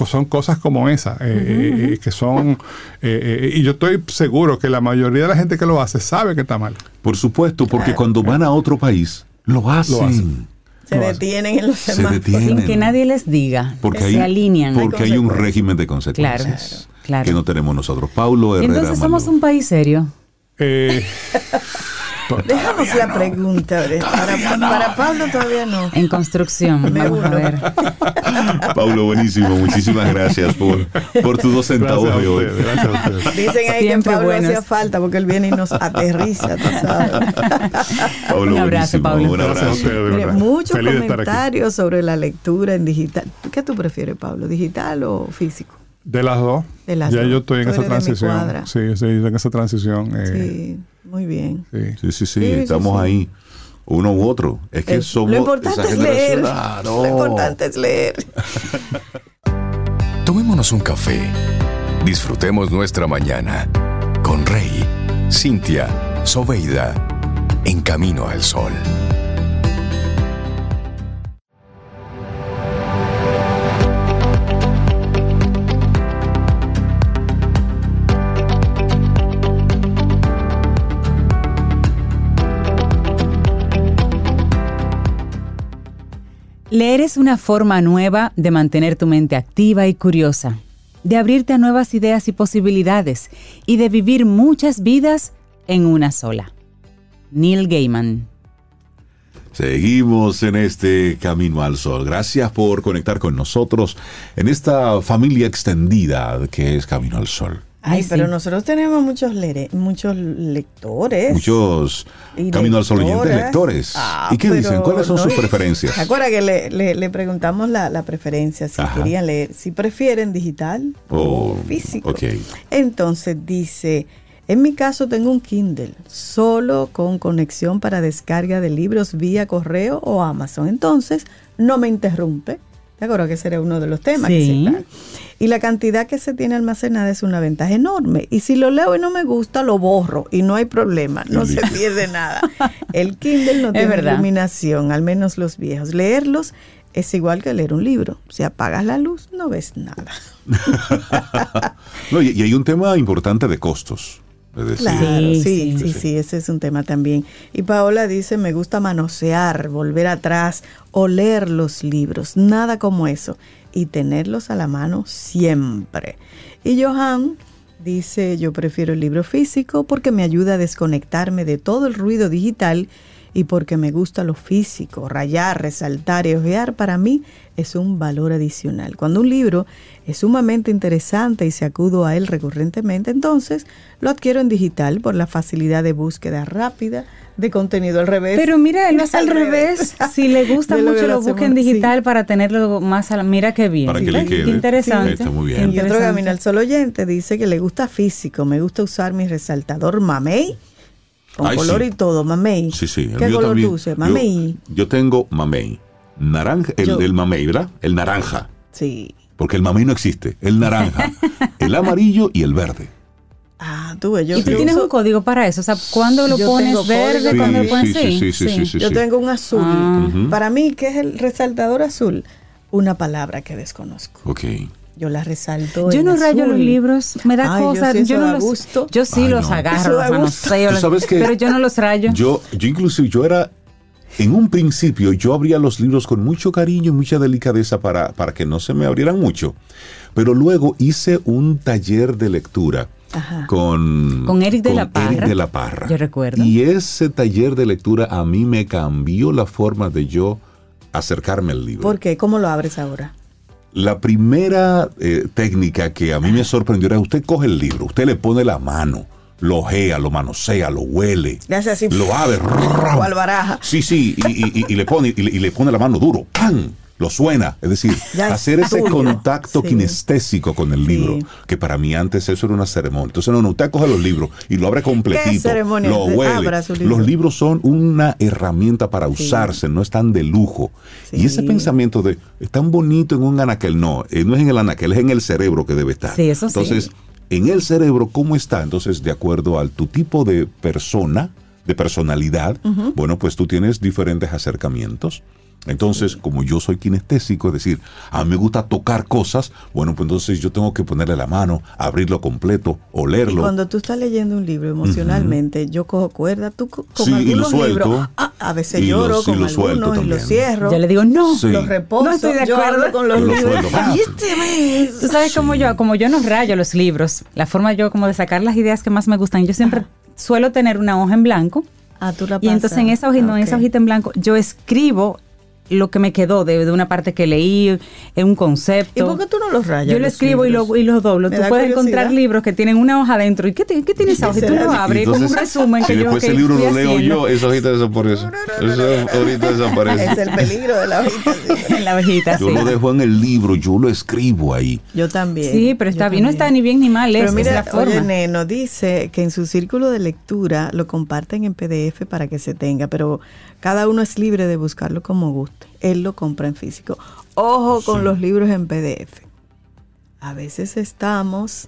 Son cosas como esa, eh, eh, que son, eh, y yo estoy seguro que la mayoría de la gente que lo hace sabe que está mal. Por supuesto, porque cuando van a otro país, lo hacen. Se detienen en los semáforos. Sin que nadie les diga. Porque se alinean. Porque hay un régimen de consecuencias. Que no tenemos nosotros. Paulo Herrera. Entonces somos un país serio. Eh, <laughs> Dejamos la pregunta. Para, Pablo todavía no. En construcción, vamos a ver. <laughs> Pablo, buenísimo. Muchísimas gracias por, por tus dos centavos de hoy. Dicen ahí que Pablo hacía falta porque él viene y nos aterriza, un abrazo, <laughs> Pablo. Un abrazo. muchos comentarios sobre la lectura en digital. ¿Qué tú prefieres, Pablo? ¿Digital o físico? De las dos. ya yo estoy en esa transición. Sí, sí, en esa transición. Eh, sí, muy bien. Sí, sí, sí, estamos ahí. Uno u otro. Es que somos. Lo importante es leer. Lo importante es <laughs> leer. Tomémonos un café. Disfrutemos nuestra mañana con Rey, Cintia, Soveida, en camino al sol. Leer es una forma nueva de mantener tu mente activa y curiosa, de abrirte a nuevas ideas y posibilidades y de vivir muchas vidas en una sola. Neil Gaiman. Seguimos en este camino al sol. Gracias por conectar con nosotros en esta familia extendida que es Camino al Sol. Ay, Ay, pero sí. nosotros tenemos muchos, lere- muchos lectores. Muchos Y Camino al Sol oyentes lectores. Ah, ¿Y qué pero dicen? ¿Cuáles son no, sus preferencias? ¿Se acuerda que le, le- le preguntamos la, la preferencia? Si Ajá. querían leer, si prefieren digital o Oh, físico. Entonces dice, en mi caso tengo un Kindle, solo con conexión para descarga de libros vía correo o Amazon. Entonces, no me interrumpe. ¿De acuerdo? Que ese era uno de los temas. que se. Y la cantidad que se tiene almacenada es una ventaja enorme. Y si lo leo y no me gusta, lo borro y no hay problema, no se pierde nada. El Kindle no <laughs> Es tiene verdad. iluminación, al menos los viejos. Leerlos es igual que leer un libro. Si apagas la luz, no ves nada. <laughs> No, y, y hay un tema importante de costos. Es decir, Claro, sí, Sí, sí, ese es un tema también. Y Paola dice, me gusta manosear, volver atrás o leer los libros, nada como eso, y tenerlos a la mano siempre. Y Johan dice, yo prefiero el libro físico porque me ayuda a desconectarme de todo el ruido digital y porque me gusta lo físico, rayar, resaltar y ojear para mí es un valor adicional. Cuando un libro es sumamente interesante y se acudo a él recurrentemente, entonces lo adquiero en digital por la facilidad de búsqueda rápida de contenido al revés. Pero mira, él <laughs> lo hace al revés. revés. Si le <laughs> gusta mucho, lo lo busca en digital para tenerlo más a la... Mira qué bien. Para que le ¿Ves? quede. Qué interesante. Sí, está muy bien. Qué Y otro interesante. camino al sol oyente dice que le gusta físico, me gusta usar mi resaltador mamey, con Ay, color sí. y todo, mamey. Sí, sí. el ¿Qué color también. tú usas? Mamey. Yo, tengo mamey. Naranja, el, Yo- el mamey, ¿verdad? El naranja. Sí. Porque el mamey no existe. El naranja, <laughs> el amarillo y el verde. Ah, tú yo Y tú tienes uso- un código para eso. O sea, ¿cuándo lo Yo pones verde? código ¿Cuándo lo pones Sí, sí, sí, sí, sí, Yo tengo un azul. Ah. Para mí, ¿qué es el resaltador azul? Una palabra que desconozco. Ok. Yo la resalto. Yo en no rayo azul. los libros, me da Ay, yo cosas. sí, Yo, no los, gusto. yo sí Ay, los no. agarro, los manoseo, los- sabes que pero yo no los rayo. Yo, yo inclusive, yo era, en un principio, yo abría los libros con mucho cariño y mucha delicadeza para, para que no se me abrieran mucho. Pero luego hice un taller de lectura Ajá. con, Con Eric de la Eric Parra. de la Parra. Yo recuerdo. Y ese taller de lectura a mí me cambió la forma de yo acercarme al libro. ¿Por qué? ¿Cómo lo abres ahora? La primera eh, técnica que a mí me sorprendió era usted coge el libro, usted le pone la mano, lo ojea, lo manosea, lo huele, Le hace así. lo abre, <laughs> baraja. Sí, sí, y, y- y- y le pone y le, y le pone la mano duro, ¡pam! Lo suena, es decir, Ya es hacer ese tuyo. contacto Sí. kinestésico con el Sí. libro, que para mí antes eso era una ceremonia. Entonces, no, no, usted coge los libros y lo abre completito, lo huele. Libro. Los libros son una herramienta para usarse, no están de lujo. Y ese pensamiento de, es tan bonito en un anaquel, no, eh, no es en el anaquel, es en el cerebro que debe estar. Sí, eso sí. Entonces, en el cerebro, ¿cómo está? Entonces, de acuerdo al tu tipo de persona, de personalidad, bueno, pues tú tienes diferentes acercamientos. Entonces, como yo soy kinestésico, es decir, a mí me gusta tocar cosas, bueno, pues entonces yo tengo que ponerle la mano, abrirlo completo, Y olerlo. cuando tú estás leyendo un libro emocionalmente, yo cojo cuerda, tú co- con Sí, y lo algunos suelto. libros, ah, a veces Y lloro los- y con lo suelto algunos y los cierro. Yo le digo, no. Sí. Los reposo, No estoy de acuerdo. con los Yo lo libros. suelto. Y este. Tú sabes como yo, como yo no rayo los libros, la forma yo como de sacar las ideas que más me gustan, yo siempre suelo tener una hoja en blanco Ah, tú la y entonces en esa hojita, Ah, en esa hojita en blanco, yo escribo lo que me quedó de, de una parte que leí, en un concepto. ¿Y por qué tú no los rayas? Yo lo los escribo y lo, y lo doblo. Me Tú puedes encontrar libros que tienen una hoja adentro. ¿Y qué, te- qué tiene esa hoja? Y tú lo abres, como un Entonces, resumen si que yo después ese libro lo leo haciendo. yo, esa hojita desaparece. Esa hojita desaparece. Es el peligro de la hojita. sí. <laughs> la hojita, Yo sí. lo dejo en el libro, yo lo escribo ahí. Yo también. Sí, pero está yo bien, no está ni bien ni mal, es, Pero es mira, la forma. oye, Neno dice que en su círculo de lectura lo comparten en PDF para que se tenga, pero cada uno es libre de buscarlo como guste. Él lo compra en físico. Ojo con los libros en PDF. A veces estamos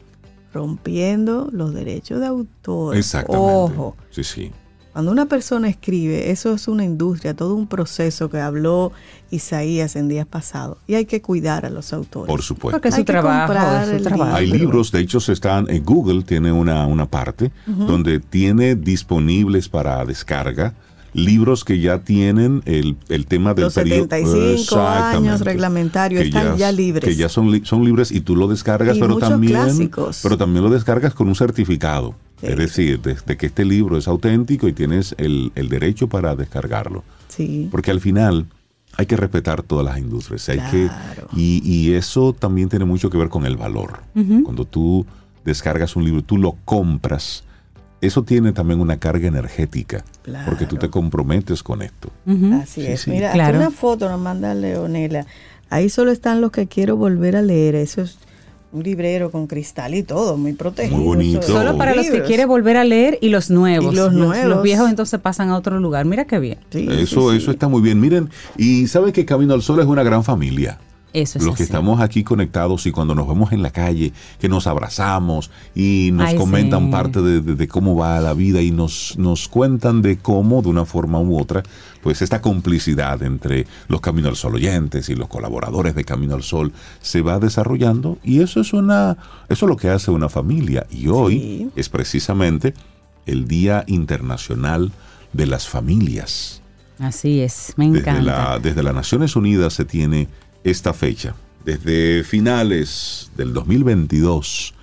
rompiendo los derechos de autor. Exactamente. Ojo. Sí, sí. Cuando una persona escribe, eso es una industria, todo un proceso que habló Isaías en días pasados. Y hay que cuidar a los autores. Por supuesto. Porque es Hay su que trabajo, comprar es su el trabajo. Hay libro. libros, de hecho, se están en Google tiene una, una parte donde tiene disponibles para descarga libros que ya tienen el, el tema del Los periodo. 75 años Que están ya libres. Que ya son, li- son libres y tú lo descargas, Y pero también, clásicos. pero también lo descargas con un certificado. Sí. Es decir, de, de que este libro es auténtico y tienes el, el derecho para descargarlo. Sí. Porque al final hay que respetar todas las industrias. Hay que, y, y eso también tiene mucho que ver con el valor. Cuando tú descargas un libro, tú lo compras, eso tiene también una carga energética. Porque tú te comprometes con esto. Así Sí, es. sí. Mira, Claro. aquí una foto nos manda Leonela. Ahí solo están los que quiero volver a leer. Eso es un librero con cristal y todo, muy protegido. Muy bonito. Solo para los que quiere volver a leer y los nuevos. Y los nuevos. Los viejos entonces pasan a otro lugar. Mira qué bien. Sí, Eso, sí, eso sí. está muy bien. Miren, y saben que Camino al Sol es una gran familia. Eso es Los que así. estamos aquí conectados y cuando nos vemos en la calle, que nos abrazamos y nos Ay, comentan sí. parte de, de- de cómo va la vida y nos, nos cuentan de cómo, de una forma u otra, pues esta complicidad entre los Camino al Sol oyentes y los colaboradores de Camino al Sol se va desarrollando y eso es una, eso es lo que hace una familia. Y hoy Sí. es precisamente el Día Internacional de las Familias. Así es, me Desde, encanta. la- desde las Naciones Unidas se tiene esta fecha. Desde finales del 2022,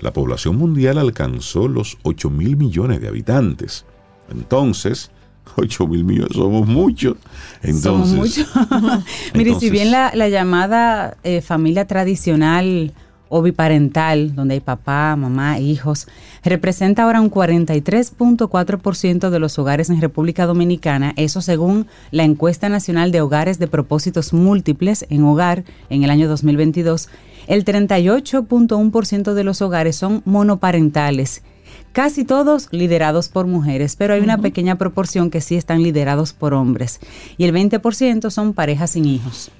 la población mundial alcanzó los 8 mil millones de habitantes. Entonces, <laughs> 8 mil millones somos muchos. Somos Entonces, muchos. <laughs> Mire, si bien la, la llamada eh, familia tradicional o biparental, donde hay papá, mamá, hijos, representa ahora un 43.4% de los hogares en República Dominicana, eso según la encuesta nacional de hogares de propósitos múltiples en hogar en el año 2022, el 38.1% de los hogares son monoparentales. Casi todos liderados por mujeres, pero hay una pequeña proporción que sí están liderados por hombres. Y el 20% son parejas sin hijos.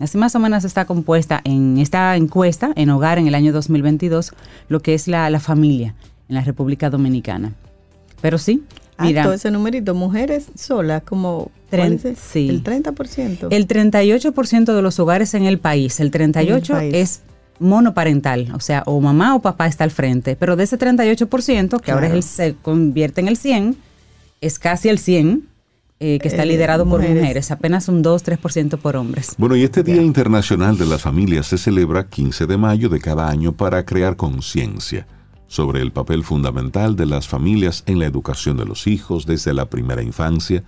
Así más o menos está compuesta en esta encuesta en hogar en el año 2022 lo que es la, la familia en la República Dominicana. Pero sí, mira, Alto ese numerito. Mujeres solas, como. sí. El 30%. el 38% de los hogares en el país, el 38% país. es monoparental, o sea, o mamá o papá está al frente, pero de ese 38%, que ahora es Claro. el, se convierte en el 100, es casi el 100 eh, que está Eh, liderado por mujeres. mujeres, apenas un 2-3% por hombres. Bueno, y este Día Internacional de las Familias se celebra 15 de mayo de cada año para crear conciencia sobre el papel fundamental de las familias en la educación de los hijos desde la primera infancia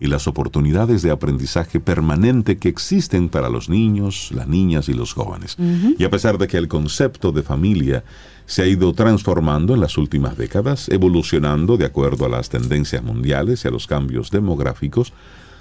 y las oportunidades de aprendizaje permanente que existen para los niños, las niñas y los jóvenes. Y a pesar de que el concepto de familia se ha ido transformando en las últimas décadas, evolucionando de acuerdo a las tendencias mundiales y a los cambios demográficos,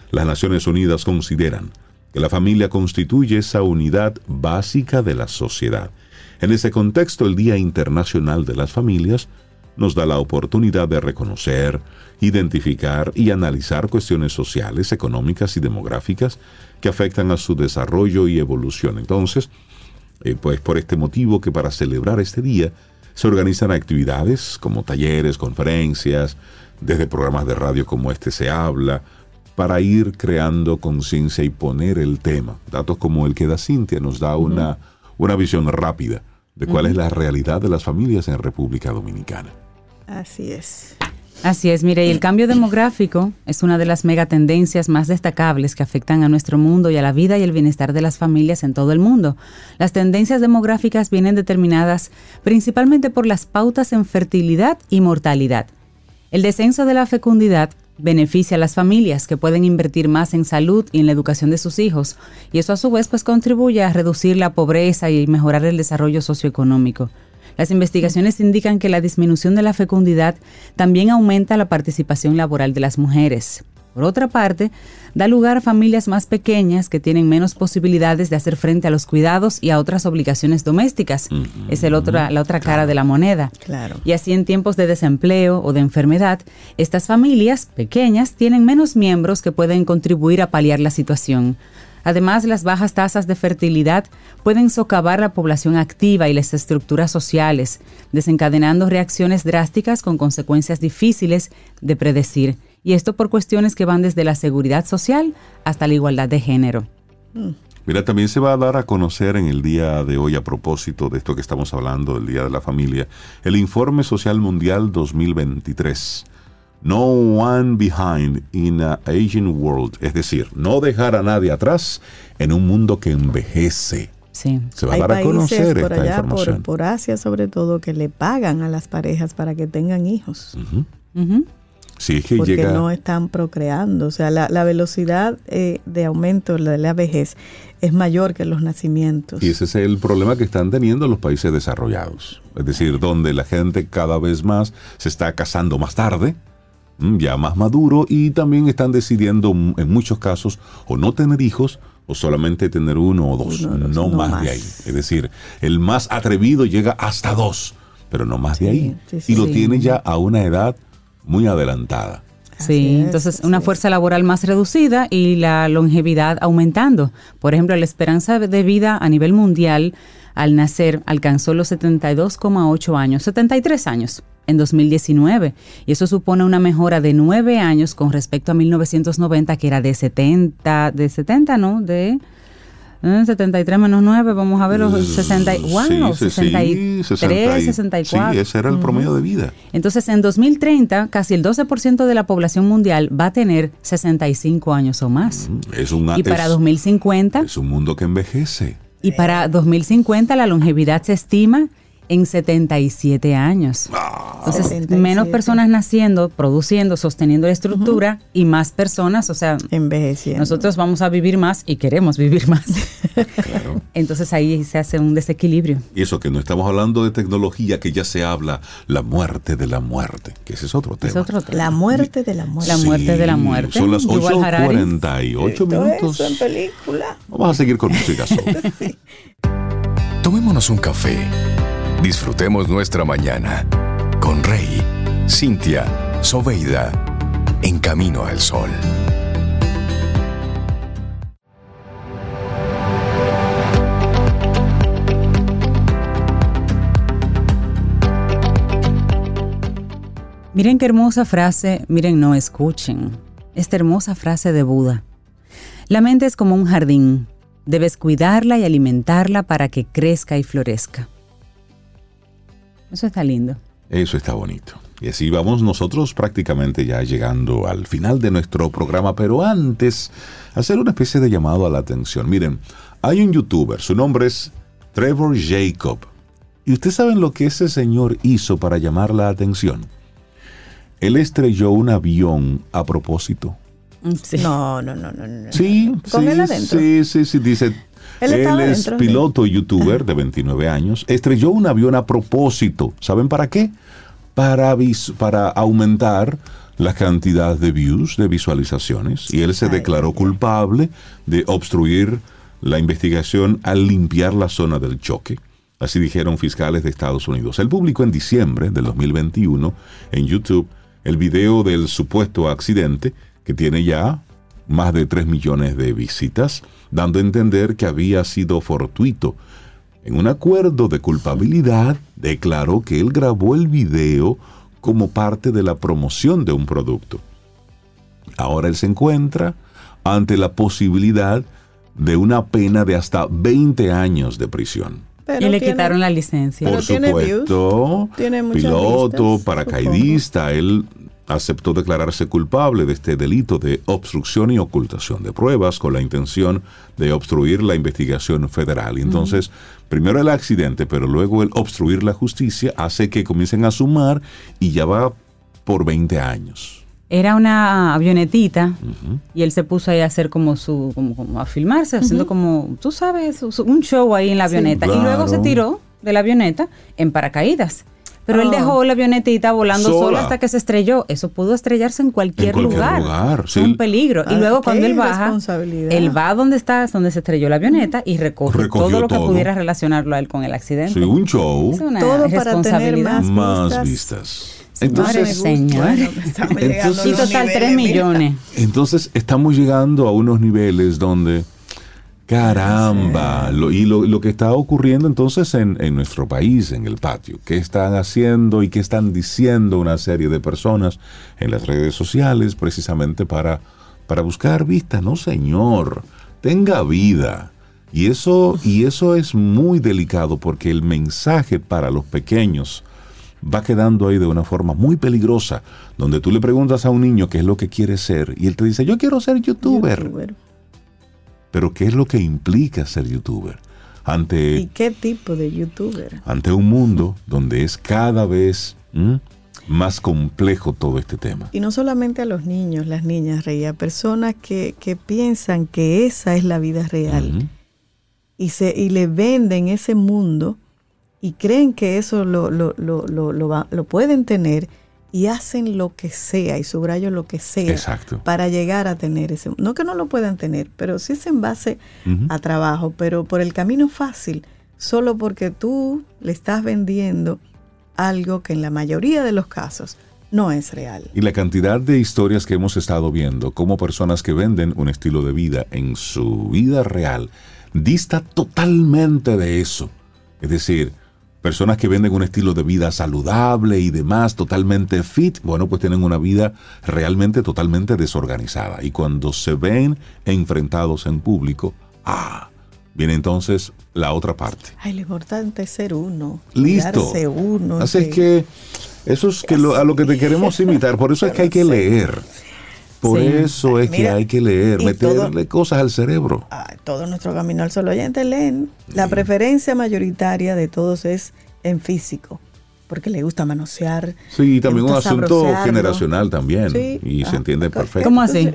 las Naciones Unidas consideran que la familia constituye esa unidad básica de la sociedad. En ese contexto, el Día Internacional de las Familias nos da la oportunidad de reconocer, identificar y analizar cuestiones sociales, económicas y demográficas que afectan a su desarrollo y evolución. Entonces, eh, pues por este motivo que para celebrar este día se organizan actividades como talleres, conferencias, desde programas de radio como este se habla, para ir creando conciencia y poner el tema. Datos como el que da Cintia nos da una, una visión rápida de cuál es la realidad de las familias en República Dominicana. Así es. Así es, mire, y el cambio demográfico es una de las megatendencias más destacables que afectan a nuestro mundo y a la vida y el bienestar de las familias en todo el mundo. Las tendencias demográficas vienen determinadas principalmente por las pautas en fertilidad y mortalidad. El descenso de la fecundidad beneficia a las familias que pueden invertir más en salud y en la educación de sus hijos, y eso a su vez pues contribuye a reducir la pobreza y mejorar el desarrollo socioeconómico. Las investigaciones indican que la disminución de la fecundidad también aumenta la participación laboral de las mujeres. Por otra parte, da lugar a familias más pequeñas que tienen menos posibilidades de hacer frente a los cuidados y a otras obligaciones domésticas. Es el otra, la otra cara de la moneda. Claro. Y así en tiempos de desempleo o de enfermedad, estas familias pequeñas tienen menos miembros que pueden contribuir a paliar la situación. Además, las bajas tasas de fertilidad pueden socavar la población activa y las estructuras sociales, desencadenando reacciones drásticas con consecuencias difíciles de predecir. Y esto por cuestiones que van desde la seguridad social hasta la igualdad de género. Mira, también se va a dar a conocer en el día de hoy, a propósito de esto que estamos hablando, del Día de la Familia, el Informe Social Mundial 2023, No one behind in a aging world. Es decir, no dejar a nadie atrás en un mundo que envejece. Sí. Se va a dar a conocer por esta allá, por, información. por Asia sobre todo, que le pagan a las parejas para que tengan hijos. Sí, es que porque llega. no están procreando. O sea, la, la velocidad eh, de aumento de la vejez es mayor que los nacimientos. Y ese es el problema que están teniendo los países desarrollados. Es decir, donde la gente cada vez más se está casando más tarde, ya más maduro, y también están decidiendo mm, en muchos casos o no tener hijos o solamente tener uno o dos, Uno no, no más, más. de ahí. Es decir, el más atrevido llega hasta dos, pero no más de ahí. sí, sí. y lo tiene ya a una edad muy adelantada. Sí, es, entonces una es. fuerza laboral más reducida y la longevidad aumentando. Por ejemplo, la esperanza de vida a nivel mundial al nacer alcanzó los 72,8 años, 73 años en 2019 y eso supone una mejora de 9 años con respecto a 1990 que era de 70, de 70, ¿no? De eh, 73 menos 9, vamos a ver los 60, y- wow, Sí, sí, sí, 63, 60 y- 64. Sí, ese era el promedio de vida. Entonces, en 2030, casi el 12% de la población mundial va a tener 65 años o más. Es un, Y para es- 2050, es un mundo que envejece. y para 2050 la longevidad se estima en 77 años. Entonces, 77. menos personas naciendo, produciendo, sosteniendo la estructura y más personas, o sea, Envejeciendo. nosotros vamos a vivir más y queremos vivir más. <laughs> Entonces ahí se hace un desequilibrio. Y eso que no estamos hablando de tecnología, que ya se habla la muerte de la muerte, que ese es otro tema. Es otro tema. La muerte de la muerte. La muerte de la muerte. Son las Yuval Harari. 8.48 Todo minutos. eso en película. Vamos a seguir con música. <laughs> Soul. Tomémonos un café. Disfrutemos nuestra mañana con Rey, Cintia, Soveida, en camino al sol. Miren qué hermosa frase, miren, no escuchen. Esta hermosa frase de Buda. La mente es como un jardín. Debes cuidarla y alimentarla para que crezca y florezca. Eso está lindo. Eso está bonito. Y así vamos nosotros prácticamente ya llegando al final de nuestro programa, pero antes hacer una especie de llamado a la atención. Miren, hay un youtuber, su nombre es Trevor Jacob. ¿Y ustedes saben lo que ese señor hizo para llamar la atención? Él estrelló un avión a propósito. Sí. No, no, no, no. no. Sí, ¿Con sí, él adentro? sí, sí, sí, dice. Él es dentro, piloto y youtuber de 29 años. Estrelló un avión a propósito. ¿Saben para qué? Para, vis- para aumentar la cantidad de views, de visualizaciones. Y él se declaró culpable de obstruir la investigación al limpiar la zona del choque. Así dijeron fiscales de Estados Unidos. Él publicó en diciembre del 2021 en YouTube el video del supuesto accidente que tiene ya más de 3 millones de visitas, dando a entender que había sido fortuito. En un acuerdo de culpabilidad, declaró que él grabó el video como parte de la promoción de un producto. Ahora él se encuentra ante la posibilidad de una pena de hasta 20 años de prisión. Pero y le tiene- quitaron la licencia. Por tiene supuesto, views, tiene muchas piloto, vistas, paracaidista, él aceptó declararse culpable de este delito de obstrucción y ocultación de pruebas con la intención de obstruir la investigación federal. Y Entonces, primero el accidente, pero luego el obstruir la justicia hace que comiencen a sumar y ya va por 20 años. Era una avionetita y él se puso ahí a hacer como su, como, como a filmarse, haciendo como, tú sabes, un show ahí en la avioneta. Y luego se tiró de la avioneta en paracaídas. Pero él dejó la avionetita volando sola. Sola. hasta que se estrelló. Eso pudo estrellarse en cualquier, En cualquier lugar. lugar, sí. un peligro. Y Ah, luego cuando él baja, él va donde está, donde se estrelló la avioneta y recoge Recogió todo lo que todo. pudiera relacionarlo a él con el accidente. Sí, un show, Es una Todo para tener más más vistas. Entonces, señor. Bueno, estamos llegando a Entonces- Y los total, niveles, 3 mira. millones. Entonces estamos llegando a unos niveles donde, caramba, lo- y lo, lo que está ocurriendo entonces en, en nuestro país, en el patio, qué están haciendo y qué están diciendo una serie de personas en las redes sociales precisamente para, para buscar vistas, no señor, tenga vida. Y eso, y eso es muy delicado porque el mensaje para los pequeños va quedando ahí de una forma muy peligrosa, donde tú le preguntas a un niño qué es lo que quiere ser y él te dice, yo quiero ser youtuber. Pero ¿qué es lo que implica ser youtuber? Ante, ¿Y qué tipo de youtuber? Ante un mundo donde es cada vez más complejo todo este tema. Y no solamente a los niños, las niñas, Rey, personas que, que piensan que esa es la vida real y, se, y le venden ese mundo y creen que eso lo, lo, lo, lo, lo pueden tener y hacen lo que sea, y subrayo lo que sea, para llegar a tener ese... No que no lo puedan tener, pero sí es en base a trabajo, pero por el camino fácil, solo porque tú le estás vendiendo algo que en la mayoría de los casos no es real. Y la cantidad de historias que hemos estado viendo, como personas que venden un estilo de vida en su vida real, dista totalmente de eso. Es decir, personas que venden un estilo de vida saludable y demás, totalmente fit, bueno, pues tienen una vida realmente totalmente desorganizada. Y cuando se ven enfrentados en público, ah, viene entonces la otra parte. Ay, lo importante es ser uno. Listo. Uno, Así es que eso es que a lo que te queremos invitar, por eso es que hay que leer. Por eso es que hay que leer, meterle cosas al cerebro. todo nuestro camino al solo oyente leen. La preferencia mayoritaria de todos es en físico porque le gusta manosear. Sí, también un asunto generacional también. y se ah, entiende perfecto. ¿Cómo así?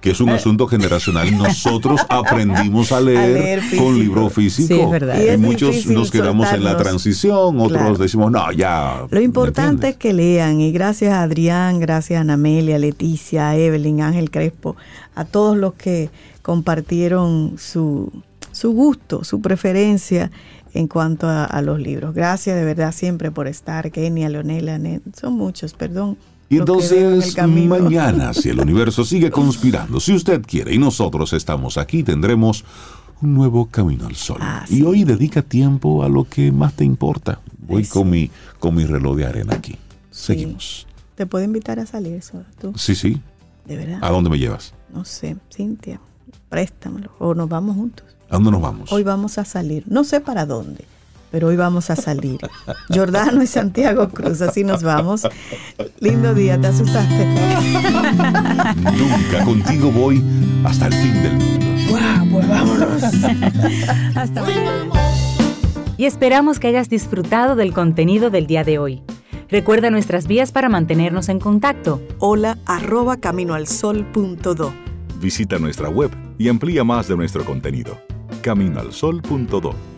Que es un eh. asunto generacional. Nosotros <laughs> aprendimos a leer, con libro físico. Sí, es verdad. Y, muchos nos quedamos en la transición, otros decimos, no, ya. Lo importante es que lean. Y gracias a Adrián, gracias a Anamelia, Leticia, Evelyn, Ángel Crespo, a todos los que compartieron su, su gusto, su preferencia en cuanto a, los libros. Gracias de verdad siempre por estar, Kenia, Leonela, son muchos, perdón. Y entonces, mañana, si el universo sigue <laughs> conspirando, si usted quiere y nosotros estamos aquí, tendremos un nuevo camino al sol. Ah, y hoy dedica tiempo a lo que más te importa. Voy con, mi, con mi reloj de arena aquí. Seguimos. ¿Te puedo invitar a salir solo tú? Sí, sí. ¿De verdad? ¿A dónde me llevas? No sé, Cintia, préstamelo. O nos vamos juntos. ¿A dónde nos vamos? Hoy vamos a salir. No sé para dónde, pero hoy vamos a salir. Jordano y Santiago Cruz, así nos vamos. Lindo día, ¿te asustaste? Nunca, contigo voy hasta el fin del mundo. ¡Wow! Pues vámonos. hasta mañana. Y esperamos que hayas disfrutado del contenido del día de hoy. Recuerda nuestras vías para mantenernos en contacto. Hola arroba caminoalsol.do. Visita nuestra web y amplía más de nuestro contenido caminoalsol.do.